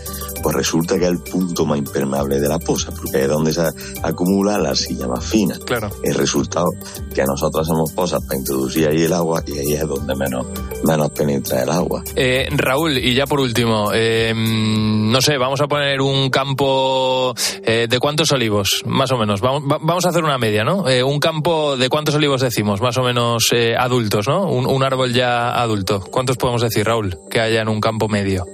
pues resulta que es el punto más impermeable de la posa, porque es donde se acumula la arcilla más fina. Claro. El resultado que nosotros hacemos posas para introducir ahí el agua y ahí es donde menos, menos penetra el agua. Eh, Raúl, y ya por último, eh, no sé, vamos a poner un campo eh, de cuántos olivos, más o menos. Vamos, va- vamos a hacer una media, ¿no? Eh, un campo de cuántos olivos decimos, más o menos eh, adultos, ¿no? Un, un árbol ya adulto. ¿Cuántos podemos decir, Raúl, que haya en un campo medio?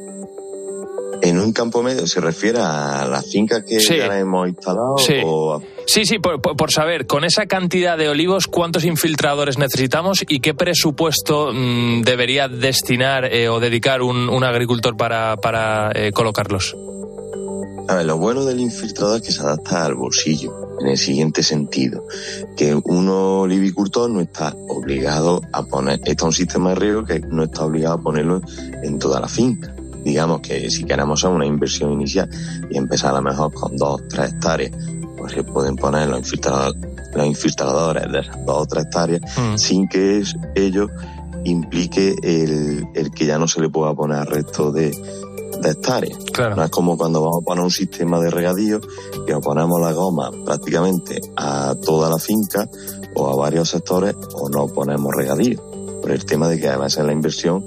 En un campo medio se refiere a las fincas que Sí. ya hemos instalado Sí. o a- Sí, sí, por, por- por saber, con esa cantidad de olivos, ¿cuántos infiltradores necesitamos y qué presupuesto mm, debería destinar eh, o dedicar un, un agricultor para, para eh, colocarlos? A ver, lo bueno del infiltrador es que se adapta al bolsillo, en el siguiente sentido, que un olivicultor no está obligado a poner, está un sistema de riego que no está obligado a ponerlo en toda la finca. Digamos que si queremos hacer una inversión inicial y empezar a lo mejor con dos, tres hectáreas, pues se pueden poner los infiltradores, los infiltradores de esas dos o tres hectáreas Mm. sin que ello implique el, el que ya no se le pueda poner al resto de, de hectáreas. Claro. No es como cuando vamos a poner un sistema de regadío que ponemos la goma prácticamente a toda la finca o a varios sectores o no ponemos regadío. Por el tema de que a veces la inversión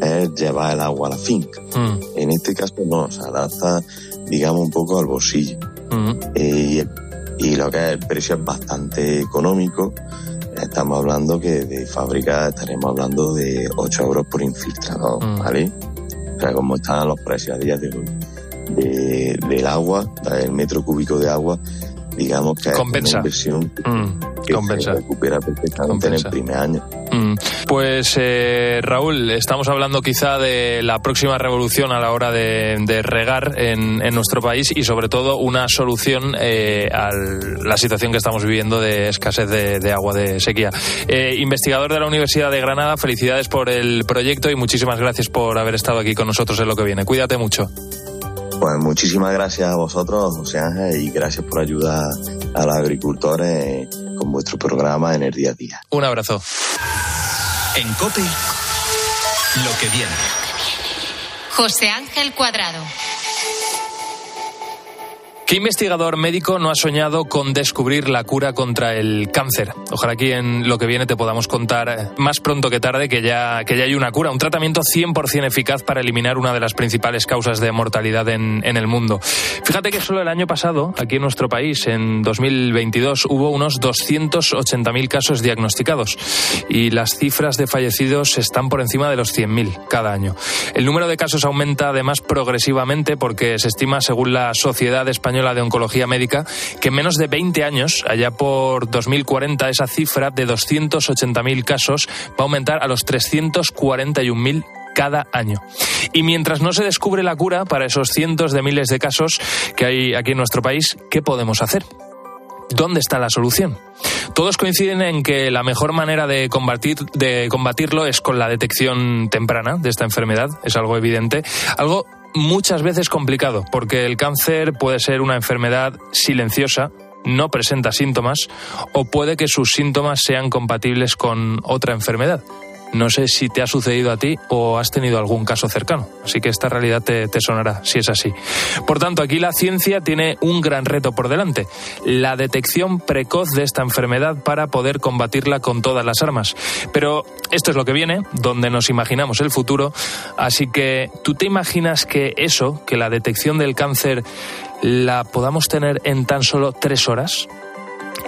es llevar el agua a la finca. Mm, En este caso no, se adapta, digamos, un poco al bolsillo. mm. Eh, y, y lo que es el precio es bastante económico. Estamos hablando que de fábrica estaremos hablando de 8 euros por infiltrador, Mm. ¿vale? O sea, como están los precios a día de hoy de- del agua, del metro cúbico de agua, digamos que Compensa. es una inversión que se recupera perfectamente Compensa. en el primer año. Pues eh, Raúl, estamos hablando quizá de la próxima revolución a la hora de, de regar en, en nuestro país y sobre todo una solución eh, a la situación que estamos viviendo de escasez de, de agua, de sequía. Eh, investigador de la Universidad de Granada, felicidades por el proyecto y muchísimas gracias por haber estado aquí con nosotros en lo que viene. Cuídate mucho. Pues muchísimas gracias a vosotros, José Ángel, y gracias por ayudar a los agricultores con vuestro programa en el día a día. Un abrazo. En Cope, lo que viene. José Ángel Cuadrado. ¿Qué investigador médico no ha soñado con descubrir la cura contra el cáncer? Ojalá aquí en lo que viene te podamos contar eh, más pronto que tarde que ya, que ya hay una cura, un tratamiento 100% eficaz para eliminar una de las principales causas de mortalidad en, en el mundo. Fíjate que solo el año pasado, aquí en nuestro país, en 2022, hubo unos 280.000 casos diagnosticados y las cifras de fallecidos están por encima de los 100.000 cada año. El número de casos aumenta además progresivamente porque se estima, según la Sociedad Española de Oncología Médica, que en menos de 20 años, allá por 2040, esa cifra de 280.000 casos va a aumentar a los 341.000 cada año. Y mientras no se descubre la cura para esos cientos de miles de casos que hay aquí en nuestro país, ¿qué podemos hacer? ¿Dónde está la solución? Todos coinciden en que la mejor manera de, combatir, de combatirlo es con la detección temprana de esta enfermedad, es algo evidente, algo muchas veces complicado, porque el cáncer puede ser una enfermedad silenciosa, no presenta síntomas, o puede que sus síntomas sean compatibles con otra enfermedad. No sé si te ha sucedido a ti o has tenido algún caso cercano, así que esta realidad te, sonará si es así. Por tanto, aquí la ciencia tiene un gran reto por delante, la detección precoz de esta enfermedad para poder combatirla con todas las armas. Pero esto es lo que viene, donde nos imaginamos el futuro, así que tú te imaginas que eso, que la detección del cáncer la podamos tener en tan solo tres horas.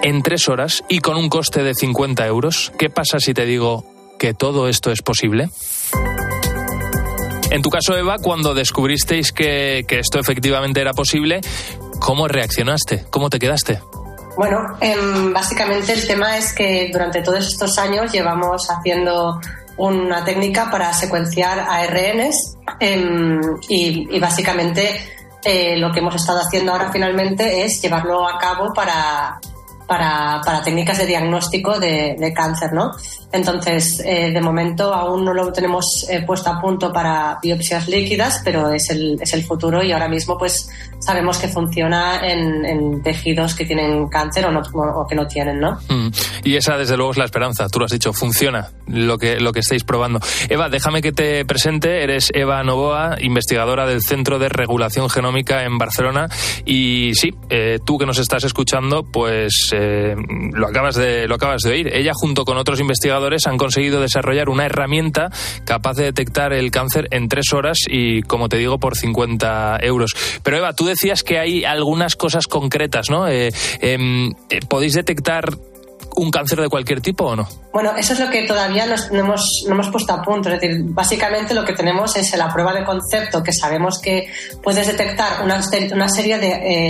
En tres horas y con un coste de 50 euros. ¿Qué pasa si te digo que todo esto es posible? En tu caso, Eva, cuando descubristeis que, que esto efectivamente era posible, ¿cómo reaccionaste? ¿Cómo te quedaste? Bueno, eh, básicamente el tema es que durante todos estos años llevamos haciendo una técnica para secuenciar ARNs y, y, básicamente eh, lo que hemos estado haciendo ahora finalmente es llevarlo a cabo para, para, para técnicas de diagnóstico de, de cáncer, ¿no? Entonces, eh, de momento aún no lo tenemos eh, puesto a punto para biopsias líquidas, pero es el, es el futuro y ahora mismo pues sabemos que funciona en, en tejidos que tienen cáncer o, no, o que no tienen, ¿no? Mm. Y esa, desde luego, es la esperanza. Tú lo has dicho, funciona lo que, lo que estáis probando. Eva, déjame que te presente. Eres Eva Novoa, investigadora del Centro de Regulación Genómica en Barcelona. Y sí, eh, tú que nos estás escuchando, pues eh, lo, acabas de, lo acabas de oír. Ella, junto con otros investigadores, han conseguido desarrollar una herramienta capaz de detectar el cáncer en tres horas y, como te digo, por 50 euros. Pero Eva, tú decías que hay algunas cosas concretas, ¿no? Eh, em, eh, ¿Podéis detectar un cáncer de cualquier tipo o no? Bueno, eso es lo que todavía nos- no, hemos, no hemos puesto a punto. Es decir, básicamente lo que tenemos es la prueba de concepto, que sabemos que puedes detectar una, una serie de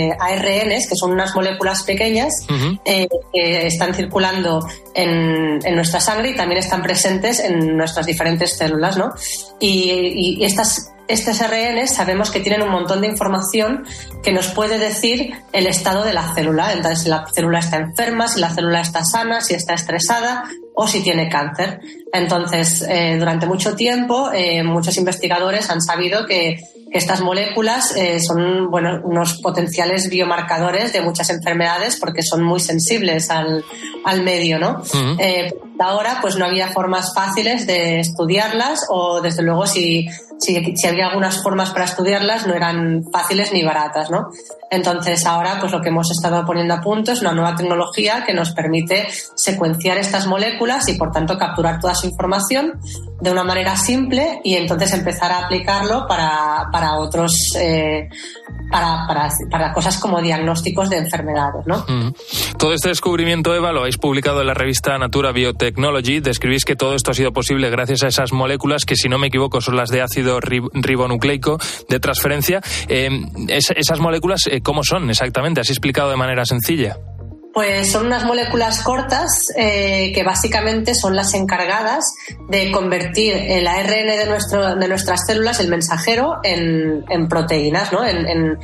eh, ARNs, que son unas moléculas pequeñas, eh, que están circulando en, en nuestra sangre y también están presentes en nuestras diferentes células, ¿no? Y estas, estos RNs sabemos que tienen un montón de información que nos puede decir el estado de la célula. Entonces, si la célula está enferma, si la célula está sana, si está estresada o si tiene cáncer. Entonces, eh, durante mucho tiempo, eh, muchos investigadores han sabido que, que estas moléculas eh, son bueno, unos potenciales biomarcadores de muchas enfermedades porque son muy sensibles al, al medio, ¿no? Ujú. Eh, ahora, pues no había formas fáciles de estudiarlas o, desde luego, si, si, si había algunas formas para estudiarlas, no eran fáciles ni baratas, ¿no? Entonces, ahora, pues lo que hemos estado poniendo a punto es una nueva tecnología que nos permite secuenciar estas moléculas y, por tanto, capturar toda su información de una manera simple y entonces empezar a aplicarlo para, para otros, eh, para, para, para cosas como diagnósticos de enfermedades, ¿no? Todo este descubrimiento, Eva, lo habéis publicado en la revista Natura Biotechnology. Describís que todo esto ha sido posible gracias a esas moléculas que, si no me equivoco, son las de ácido rib- ribonucleico de transferencia. Eh, es- esas moléculas, ¿cómo son exactamente? ¿Has explicado de manera sencilla? Pues son unas moléculas cortas eh, que básicamente son las encargadas de convertir el ARN de, nuestro, de nuestras células, el mensajero, en, proteínas, ¿no? en, en,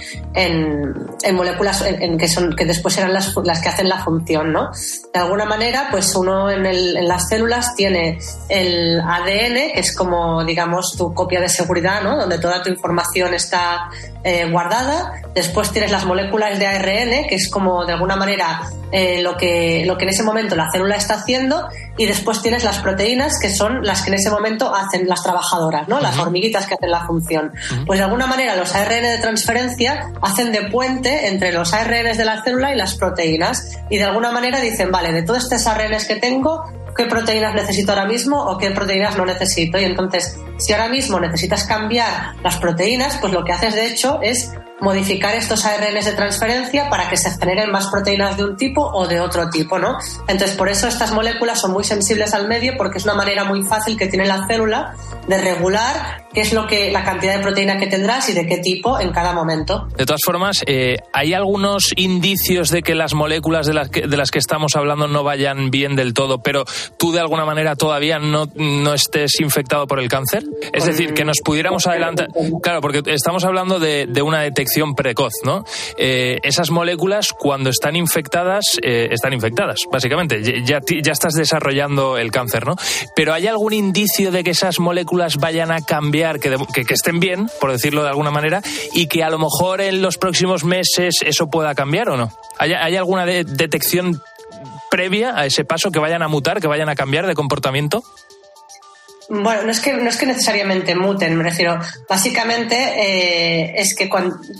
en- moléculas que, son, que después serán las, las que hacen la función. ¿no? De alguna manera, pues uno en las células tiene el ADN, que es como, digamos, tu copia de seguridad, ¿no? donde toda tu información está eh, guardada. Después tienes las moléculas de ARN, que es como de alguna manera eh, lo, que, lo que en ese momento la célula está haciendo. Y después tienes las proteínas, que son las que en ese momento hacen las trabajadoras, ¿no? las hormiguitas que hacen la función. Pues de alguna manera los ARN de transferencia hacen de puente entre los ARN de la célula y las proteínas. Y de alguna manera dicen, vale, de todos estos ARNs que tengo, qué proteínas necesito ahora mismo o qué proteínas no necesito. Y entonces, si ahora mismo necesitas cambiar las proteínas, pues lo que haces de hecho es modificar estos ARNs de transferencia para que se generen más proteínas de un tipo o de otro tipo, ¿no? Entonces, por eso estas moléculas son muy sensibles al medio porque es una manera muy fácil que tiene la célula de regular qué es lo que la cantidad de proteína que tendrás y de qué tipo en cada momento. De todas formas, eh, ¿hay algunos indicios de que las moléculas de las que, de las que estamos hablando no vayan bien del todo, pero tú de alguna manera todavía no, no estés infectado por el cáncer? Es decir, que nos pudiéramos adelantar. Claro, porque estamos hablando de, de una detección precoz, ¿no? Eh, esas moléculas, cuando están infectadas, eh, están infectadas, básicamente. Ya- Ya, estás desarrollando el cáncer, ¿no? Pero ¿hay algún indicio de que esas moléculas vayan a cambiar, que, que, estén bien, por decirlo de alguna manera, y que a lo mejor en los próximos meses eso pueda cambiar o no? ¿Hay, hay alguna de- detección previa a ese paso que vayan a mutar, que vayan a cambiar de comportamiento? Bueno, no es que, no es que necesariamente muten, me refiero. Básicamente eh, es que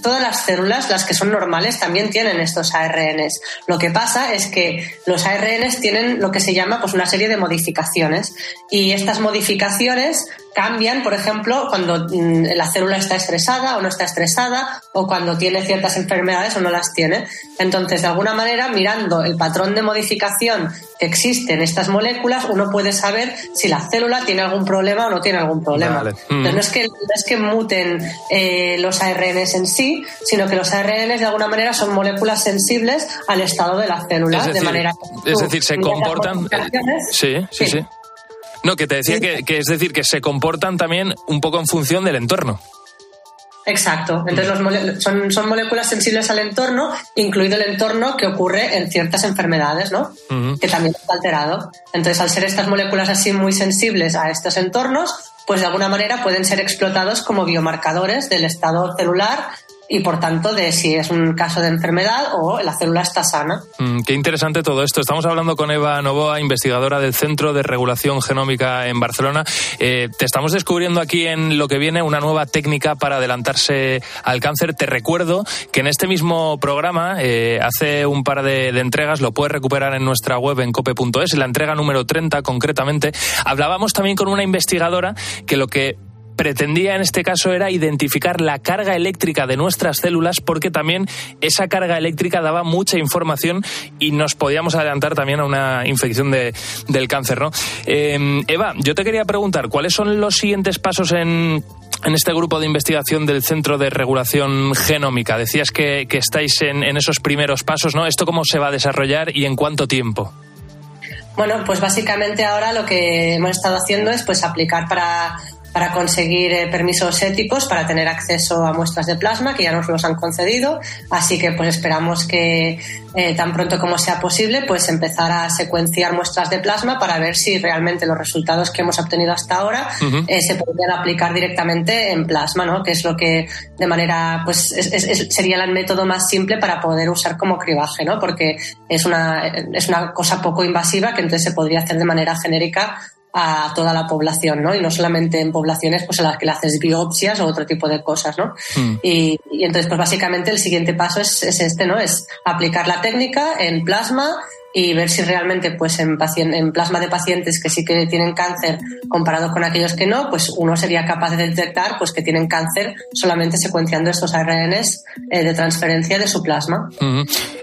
todas las células, las que son normales, también tienen estos ARNs. Lo que pasa es que los ARNs tienen lo que se llama pues, una serie de modificaciones. Y estas modificaciones cambian, por ejemplo, cuando mm, la célula está estresada o no está estresada, o cuando tiene ciertas enfermedades o no las tiene. Entonces, de alguna manera, mirando el patrón de modificación que existe en estas moléculas, uno puede saber si la célula tiene algún problema o no tiene algún problema. Vale. Entonces, Mm. no, es que, no es que muten eh, los ARNs en sí, sino que los ARNs de alguna manera son moléculas sensibles al estado de la célula, Es de decir, manera que es decir, se comportan. modificaciones, Sí, sí, sí. No, que te decía que, que es decir, que se comportan también un poco en función del entorno. Exacto. Entonces los son, son moléculas sensibles al entorno, incluido el entorno que ocurre en ciertas enfermedades, ¿no? Que también está alterado. Entonces, al ser estas moléculas así muy sensibles a estos entornos, pues de alguna manera pueden ser explotados como biomarcadores del estado celular y por tanto de si es un caso de enfermedad o la célula está sana. Mm, qué interesante todo esto. Estamos hablando con Eva Novoa, investigadora del Centro de Regulación Genómica en Barcelona. Eh, te estamos descubriendo aquí en lo que viene una nueva técnica para adelantarse al cáncer. Te recuerdo que en este mismo programa, eh, hace un par de, entregas, lo puedes recuperar en nuestra web en cope.es, la entrega número 30 concretamente, hablábamos también con una investigadora que lo que pretendía en este caso era identificar la carga eléctrica de nuestras células porque también esa carga eléctrica daba mucha información y nos podíamos adelantar también a una infección de, del cáncer. ¿no? Eh, Eva, yo te quería preguntar, ¿cuáles son los siguientes pasos en, en este grupo de investigación del Centro de Regulación Genómica? Decías que, que estáis en, en esos primeros pasos, ¿no? ¿Esto cómo se va a desarrollar y en cuánto tiempo? Bueno, pues básicamente ahora lo que hemos estado haciendo es pues aplicar para para conseguir eh, permisos éticos para tener acceso a muestras de plasma que ya nos los han concedido. Así que pues esperamos que eh, tan pronto como sea posible pues empezar a secuenciar muestras de plasma para ver si realmente los resultados que hemos obtenido hasta ahora eh, se podrían aplicar directamente en plasma, ¿no? Que es lo que de manera pues sería el método más simple para poder usar como cribaje, ¿no? Porque es una es una cosa poco invasiva que entonces se podría hacer de manera genérica a toda la población, ¿no? Y no solamente en poblaciones pues en las que le haces biopsias o otro tipo de cosas, ¿no? Mm. Y, y, entonces, pues básicamente el siguiente paso es, es, este, ¿no? Es aplicar la técnica en plasma y ver si realmente pues en, en plasma de pacientes que sí que tienen cáncer comparado con aquellos que no, pues uno sería capaz de detectar pues que tienen cáncer solamente secuenciando estos ARNs eh, de transferencia de su plasma.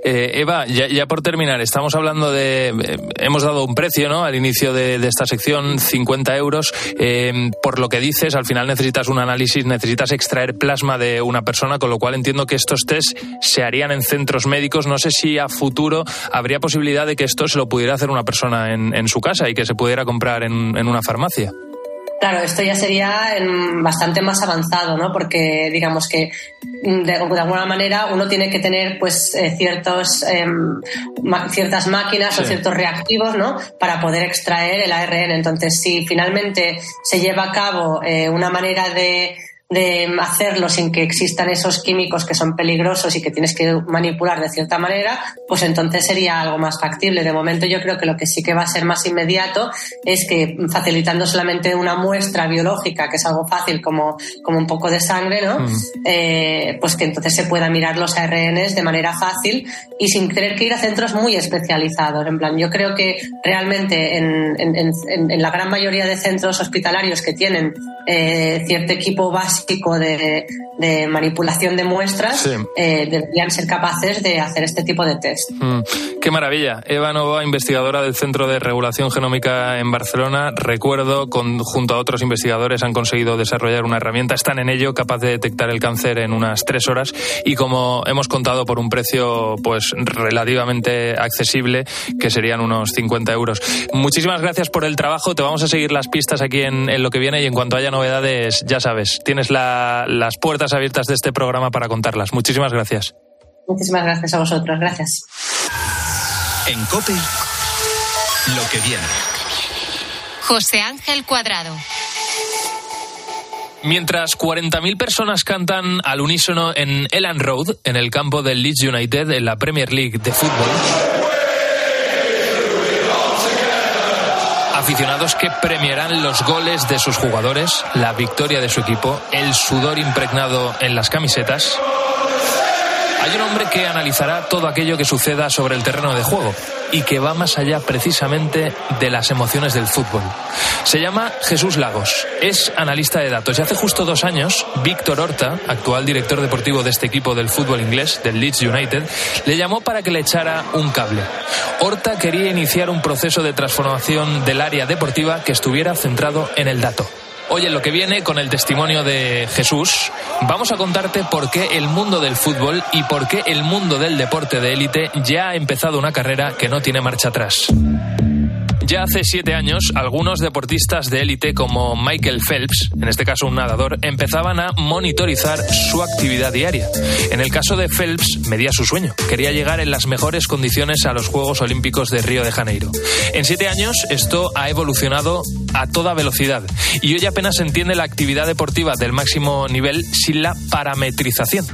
eh, Eva, ya, ya, por terminar, estamos hablando de, eh, hemos dado un precio ¿no? al inicio de, de esta sección, 50 euros. Eh, por lo que dices, al final necesitas un análisis, necesitas extraer plasma de una persona, con lo cual entiendo que estos test se harían en centros médicos. No sé si a futuro habría posibilidad de que esto se lo pudiera hacer una persona en, en su casa y que se pudiera comprar en, en una farmacia. Claro, esto ya sería bastante más avanzado, ¿no? Porque digamos que de, de alguna manera uno tiene que tener pues eh, ciertos eh, ma ciertas máquinas sí. o ciertos reactivos, ¿no? Para poder extraer el ARN. Entonces, si finalmente se lleva a cabo eh, una manera de de hacerlo sin que existan esos químicos que son peligrosos y que tienes que manipular de cierta manera, pues entonces sería algo más factible. De momento yo creo que lo que sí que va a ser más inmediato es que facilitando solamente una muestra biológica, que es algo fácil como, como un poco de sangre, ¿no? Mm. Eh, pues que entonces se pueda mirar los ARNs de manera fácil y sin tener que ir a centros muy especializados. En plan, yo creo que realmente en, en, en, en la gran mayoría de centros hospitalarios que tienen eh, cierto equipo básico de, de, manipulación de muestras, sí. eh, deberían ser capaces de hacer este tipo de test. Mm, qué maravilla. Eva Nova, investigadora del Centro de Regulación Genómica en Barcelona. Recuerdo, con, junto a otros investigadores, han conseguido desarrollar una herramienta, están en ello, capaz de detectar el cáncer en unas tres horas y, como hemos contado, por un precio pues relativamente accesible, que serían unos 50 euros. Muchísimas gracias por el trabajo. Te vamos a seguir las pistas aquí en, en lo que viene y en cuanto haya novedades, ya sabes, tienes la, las puertas abiertas de este programa para contarlas. Muchísimas gracias. Muchísimas gracias a vosotros. Gracias. En COPE, lo que viene. José Ángel Cuadrado. Mientras 40.000 personas cantan al unísono en Elland Road, en el campo del Leeds United, en la Premier League de fútbol, aficionados que premiarán los goles de sus jugadores, la victoria de su equipo, el sudor impregnado en las camisetas. Hay un hombre que analizará todo aquello que suceda sobre el terreno de juego y que va más allá precisamente de las emociones del fútbol. Se llama Jesús Lagos, es analista de datos y hace justo dos años Víctor Horta, actual director deportivo de este equipo del fútbol inglés, del Leeds United, le llamó para que le echara un cable. Horta quería iniciar un proceso de transformación del área deportiva que estuviera centrado en el dato. Hoy en lo que viene con el testimonio de Jesús, vamos a contarte por qué el mundo del fútbol y por qué el mundo del deporte de élite ya ha empezado una carrera que no tiene marcha atrás. Ya hace siete años, algunos deportistas de élite como Michael Phelps, en este caso un nadador, empezaban a monitorizar su actividad diaria. En el caso de Phelps, medía su sueño. Quería llegar en las mejores condiciones a los Juegos Olímpicos de Río de Janeiro. En siete años, esto ha evolucionado a toda velocidad y hoy apenas se entiende la actividad deportiva del máximo nivel sin la parametrización.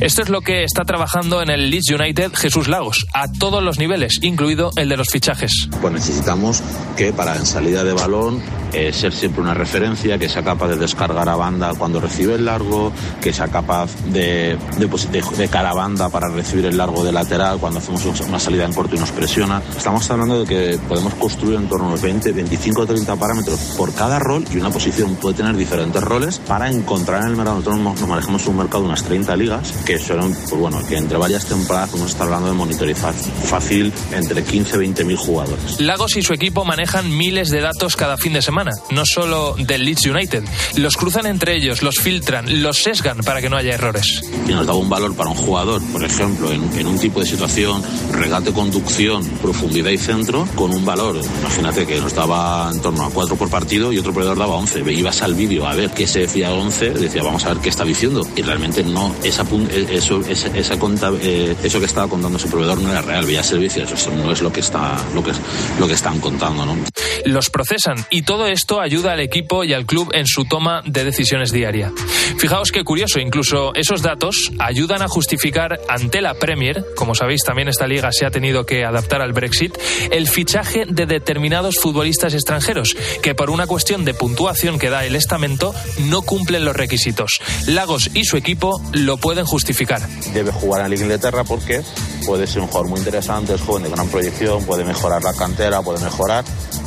Esto es lo que está trabajando en el Leeds United Jesús Lagos, a todos los niveles, incluido el de los fichajes. Pues necesitamos que para en salida de balón eh, ser siempre una referencia, que sea capaz de descargar a banda cuando recibe el largo, que sea capaz de, de, de, cara a banda para recibir el largo de lateral cuando hacemos una salida en corto y nos presiona. Estamos hablando de que podemos construir en torno a unos 20, 25 o 30 parámetros por cada rol y una posición puede tener diferentes roles para encontrar en el mercado. Nosotros nos manejamos un mercado de unas 30 ligas que son, pues bueno, que entre varias temporadas podemos estar hablando de monitorizar fácil entre 15 y 20 mil jugadores. Lagos y su equipo manejan miles de datos cada fin de semana, no solo del Leeds United. Los cruzan entre ellos, los filtran, los sesgan para que no haya errores. Y nos da un valor para un jugador, por ejemplo, en, en un tipo de situación, regate, conducción, profundidad y centro, con un valor. Imagínate que nos daba en torno a 4 por partido y otro proveedor daba 11. Ibas al vídeo a ver qué se decía 11, decía vamos a ver qué está diciendo. Y realmente no, esa, eso, esa, esa conta, eh, eso que estaba contando su proveedor no era real, veía servicios, eso no es lo que está, lo que, lo que están contando, ¿no? Los procesan y todo esto ayuda al equipo y al club en su toma de decisiones diaria. Fijaos qué curioso, incluso esos datos ayudan a justificar ante la Premier, como sabéis también esta liga se ha tenido que adaptar al Brexit, el fichaje de determinados futbolistas extranjeros que por una cuestión de puntuación que da el estamento no cumplen los requisitos. Lagos y su equipo lo pueden justificar. Debe jugar en la Inglaterra porque puede ser un jugador muy interesante, es joven de gran proyección, puede mejorar la cantera, puede mejorar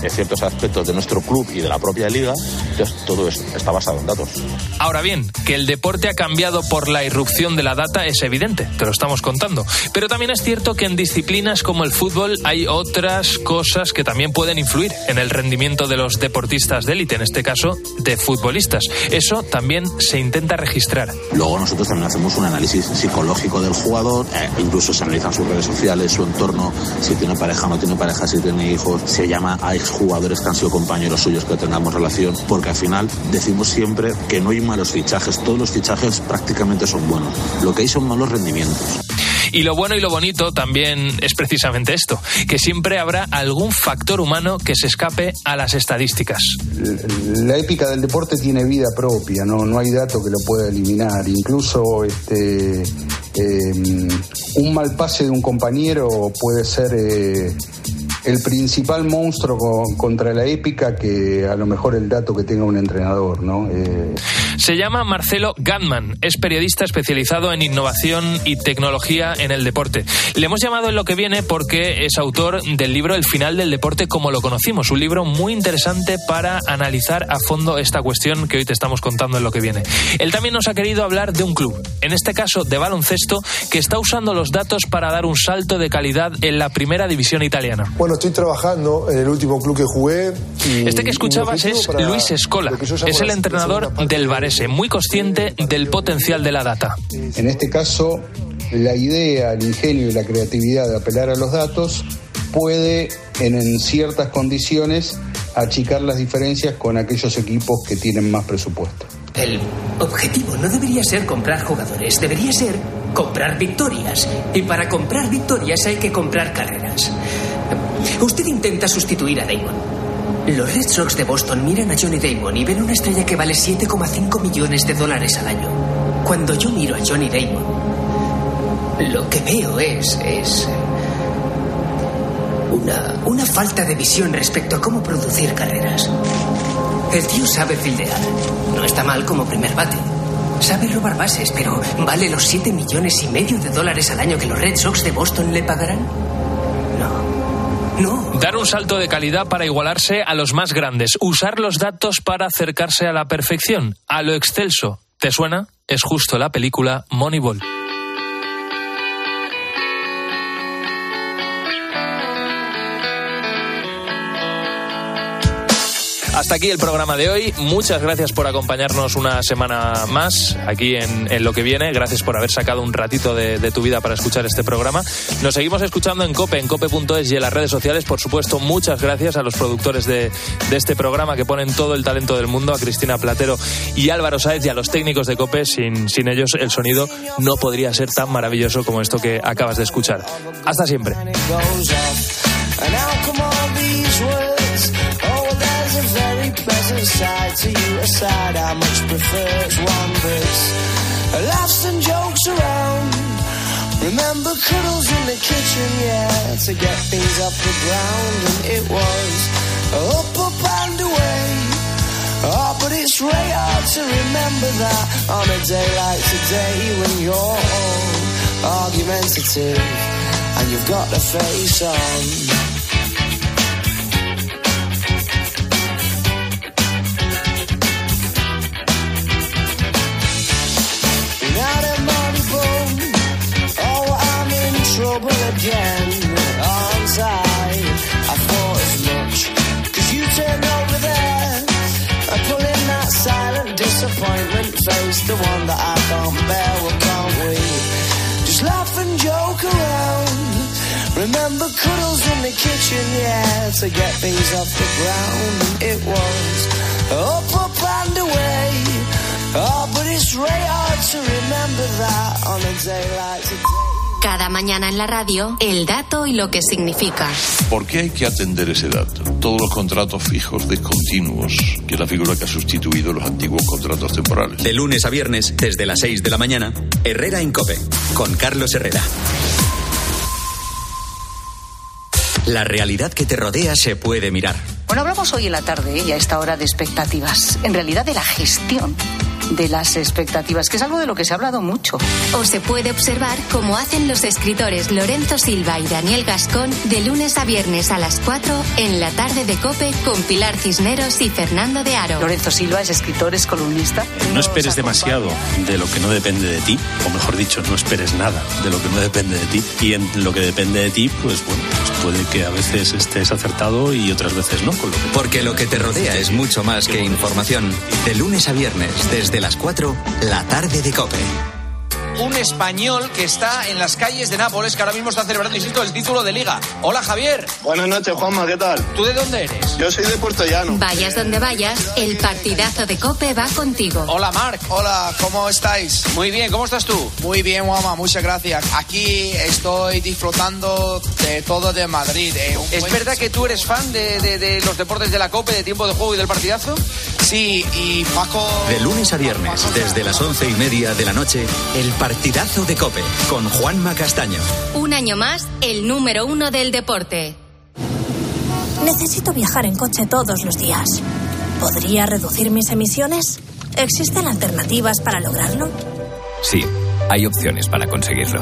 ciertos aspectos de nuestro club y de la propia liga. Entonces, todo eso está basado en datos. Ahora bien, que el deporte ha cambiado por la irrupción de la data es evidente, te lo estamos contando. Pero también es cierto que en disciplinas como el fútbol hay otras cosas que también pueden influir en el rendimiento de los deportistas de élite, en este caso de futbolistas. Eso también se intenta registrar. Luego nosotros también hacemos un análisis psicológico del jugador, eh, incluso se analizan sus redes sociales, su entorno, si tiene pareja, no tiene pareja, si tiene hijos, se llama a jugadores que han sido compañeros suyos que tengamos relación, porque al final decimos siempre que no hay malos fichajes, todos los fichajes prácticamente son buenos, lo que hay son malos rendimientos. Y lo bueno y lo bonito también es precisamente esto, que siempre habrá algún factor humano que se escape a las estadísticas. La épica del deporte tiene vida propia, no, no hay dato que lo pueda eliminar. Incluso este, eh, un mal pase de un compañero puede ser eh, el principal monstruo contra la épica que a lo mejor el dato que tenga un entrenador, ¿no? Eh... Se llama Marcelo Gatman, es periodista especializado en innovación y tecnología en el deporte. Le hemos llamado en lo que viene porque es autor del libro El final del deporte como lo conocimos, un libro muy interesante para analizar a fondo esta cuestión que hoy te estamos contando en lo que viene. Él también nos ha querido hablar de un club, en este caso de baloncesto, que está usando los datos para dar un salto de calidad en la primera división italiana. Bueno, estoy trabajando en el último club que jugué. Y este que escuchabas es Luis Escola, es el entrenador del Varese muy consciente del potencial de la data. En este caso, la idea, el ingenio y la creatividad de apelar a los datos puede, en, ciertas condiciones, achicar las diferencias con aquellos equipos que tienen más presupuesto. El objetivo no debería ser comprar jugadores, debería ser comprar victorias. Y para comprar victorias hay que comprar carreras. Usted intenta sustituir a Damon. Los Red Sox de Boston miran a Johnny Damon y ven una estrella que vale 7,5 millones de dólares al año. Cuando yo miro a Johnny Damon, lo que veo es. es. Una, una falta de visión respecto a cómo producir carreras. El tío sabe fildear. No está mal como primer bate. Sabe robar bases, pero ¿vale los 7 millones y medio de dólares al año que los Red Sox de Boston le pagarán? Dar un salto de calidad para igualarse a los más grandes. Usar los datos para acercarse a la perfección, a lo excelso. ¿Te suena? Es justo la película Moneyball. Hasta aquí el programa de hoy. Muchas gracias por acompañarnos una semana más aquí en, en Lo que viene. Gracias por haber sacado un ratito de, de tu vida para escuchar este programa. Nos seguimos escuchando en Cope, en cope.es y en las redes sociales. Por supuesto, muchas gracias a los productores de, de este programa que ponen todo el talento del mundo, a Cristina Platero y Álvaro Sáez y a los técnicos de Cope. Sin, sin ellos el sonido no podría ser tan maravilloso como esto que acabas de escuchar. Hasta siempre. Side to you, a side I much prefer. It's one that's laughs and jokes around. Remember cuddles in the kitchen, yeah, to get things off the ground. And it was up, up and away. Oh, but it's really hard to remember that on a day like today when you're all argumentative and you've got the face on. The one that I can't bear. Well, can't we? Just laugh and joke around. Remember cuddles in the kitchen, yeah, to get things off the ground. It was up, up and away. Oh, but it's really hard to remember that on a day like today. Cada mañana en la radio, el dato y lo que significa. ¿Por qué hay que atender ese dato? Todos los contratos fijos discontinuos, que es la figura que ha sustituido los antiguos contratos temporales. De lunes a viernes, desde las 6 de la mañana, Herrera en Cope, con Carlos Herrera. La realidad que te rodea se puede mirar. Bueno, hablamos hoy en la tarde y a esta hora de expectativas. En realidad de la gestión de las expectativas, que es algo de lo que se ha hablado mucho. O se puede observar cómo hacen los escritores Lorenzo Silva y Daniel Gascón de lunes a viernes a las 4 en la tarde de Cope con Pilar Cisneros y Fernando de Aro. Lorenzo Silva es escritor, es columnista. No esperes demasiado de lo que no depende de ti, o mejor dicho, no esperes nada de lo que no depende de ti. Y en lo que depende de ti, pues bueno, pues puede que a veces estés acertado y otras veces no. Con. Porque lo que te rodea es mucho más que información. De lunes a viernes, desde las 4, la tarde de Cope. Un español que está en las calles de Nápoles, que ahora mismo está celebrando, insisto, el título de liga. Hola, Javier. Buenas noches, Juanma, ¿qué tal? ¿Tú de dónde eres? Yo soy de Puerto Llano. Vayas donde vayas, el partidazo de Cope va contigo. Hola, Marc. Hola, ¿cómo estáis? Muy bien, ¿cómo estás tú? Muy bien, Juanma, muchas gracias. Aquí estoy disfrutando de todo de Madrid. eh, un ¿Es buen- verdad que tú eres fan de, de- de los deportes de la Cope, de tiempo de juego y del partidazo? Sí, y Paco... De lunes a viernes, desde las once y media de la noche, el partidazo de Cope, con Juanma Castaño. Un año más, el número uno del deporte. Necesito viajar en coche todos los días. ¿Podría reducir mis emisiones? ¿Existen alternativas para lograrlo? Sí, hay opciones para conseguirlo.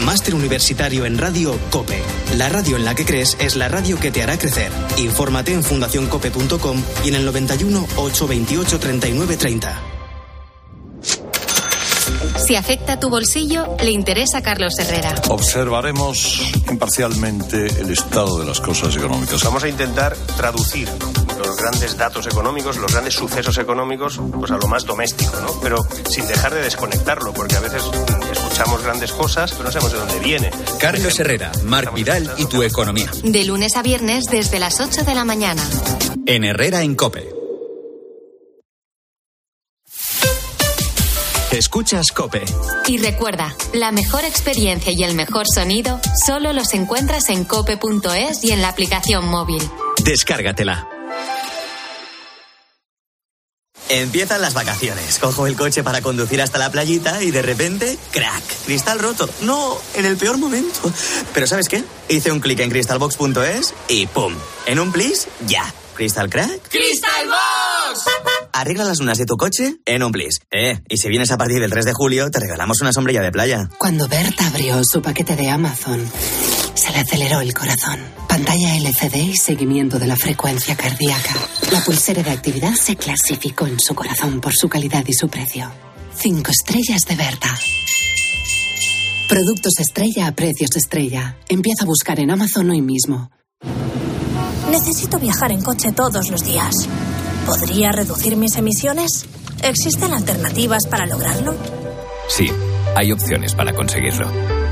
Máster Universitario en Radio COPE. La radio en la que crees es la radio que te hará crecer. Infórmate en fundacioncope.com y en el 91 828 39 30. Si afecta tu bolsillo, le interesa a Carlos Herrera. Observaremos imparcialmente el estado de las cosas económicas. Vamos a intentar traducir los grandes datos económicos, los grandes sucesos económicos, pues a lo más doméstico, ¿no? Pero sin dejar de desconectarlo, porque a veces escuchamos grandes cosas, pero no sabemos de dónde viene. Carlos Herrera, Marc Vidal y tu economía. De lunes a viernes desde las 8 de la mañana. En Herrera en Cope. Escuchas Cope. Y recuerda, la mejor experiencia y el mejor sonido solo los encuentras en cope.es y en la aplicación móvil. Descárgatela. Empiezan las vacaciones. Cojo el coche para conducir hasta la playita y de repente, crack, cristal roto. No, en el peor momento. Pero ¿sabes qué? Hice un clic en crystalbox.es y ¡pum! En un plis, ya. ¿Crystal crack? ¡Crystal Box! Arregla las lunas de tu coche en un plis. Eh, y si vienes a partir del 3 de julio, te regalamos una sombrilla de playa. Cuando Berta abrió su paquete de Amazon, se le aceleró el corazón. Pantalla LCD y seguimiento de la frecuencia cardíaca. La pulsera de actividad se clasificó en su corazón por su calidad y su precio. Cinco estrellas de Berta. Productos estrella a precios estrella. Empieza a buscar en Amazon hoy mismo. Necesito viajar en coche todos los días. ¿Podría reducir mis emisiones? ¿Existen alternativas para lograrlo? Sí, hay opciones para conseguirlo.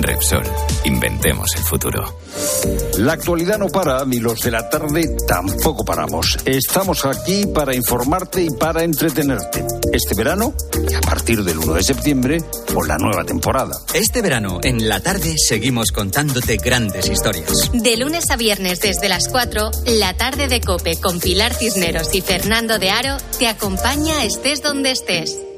Repsol, inventemos el futuro. La actualidad no para, ni los de la tarde tampoco paramos. Estamos aquí para informarte y para entretenerte. Este verano, y a partir del 1 de septiembre, con la nueva temporada. Este verano, en la tarde, seguimos contándote grandes historias. De lunes a viernes desde las 4, la tarde de Cope con Pilar Cisneros y Fernando de Aro te acompaña estés donde estés.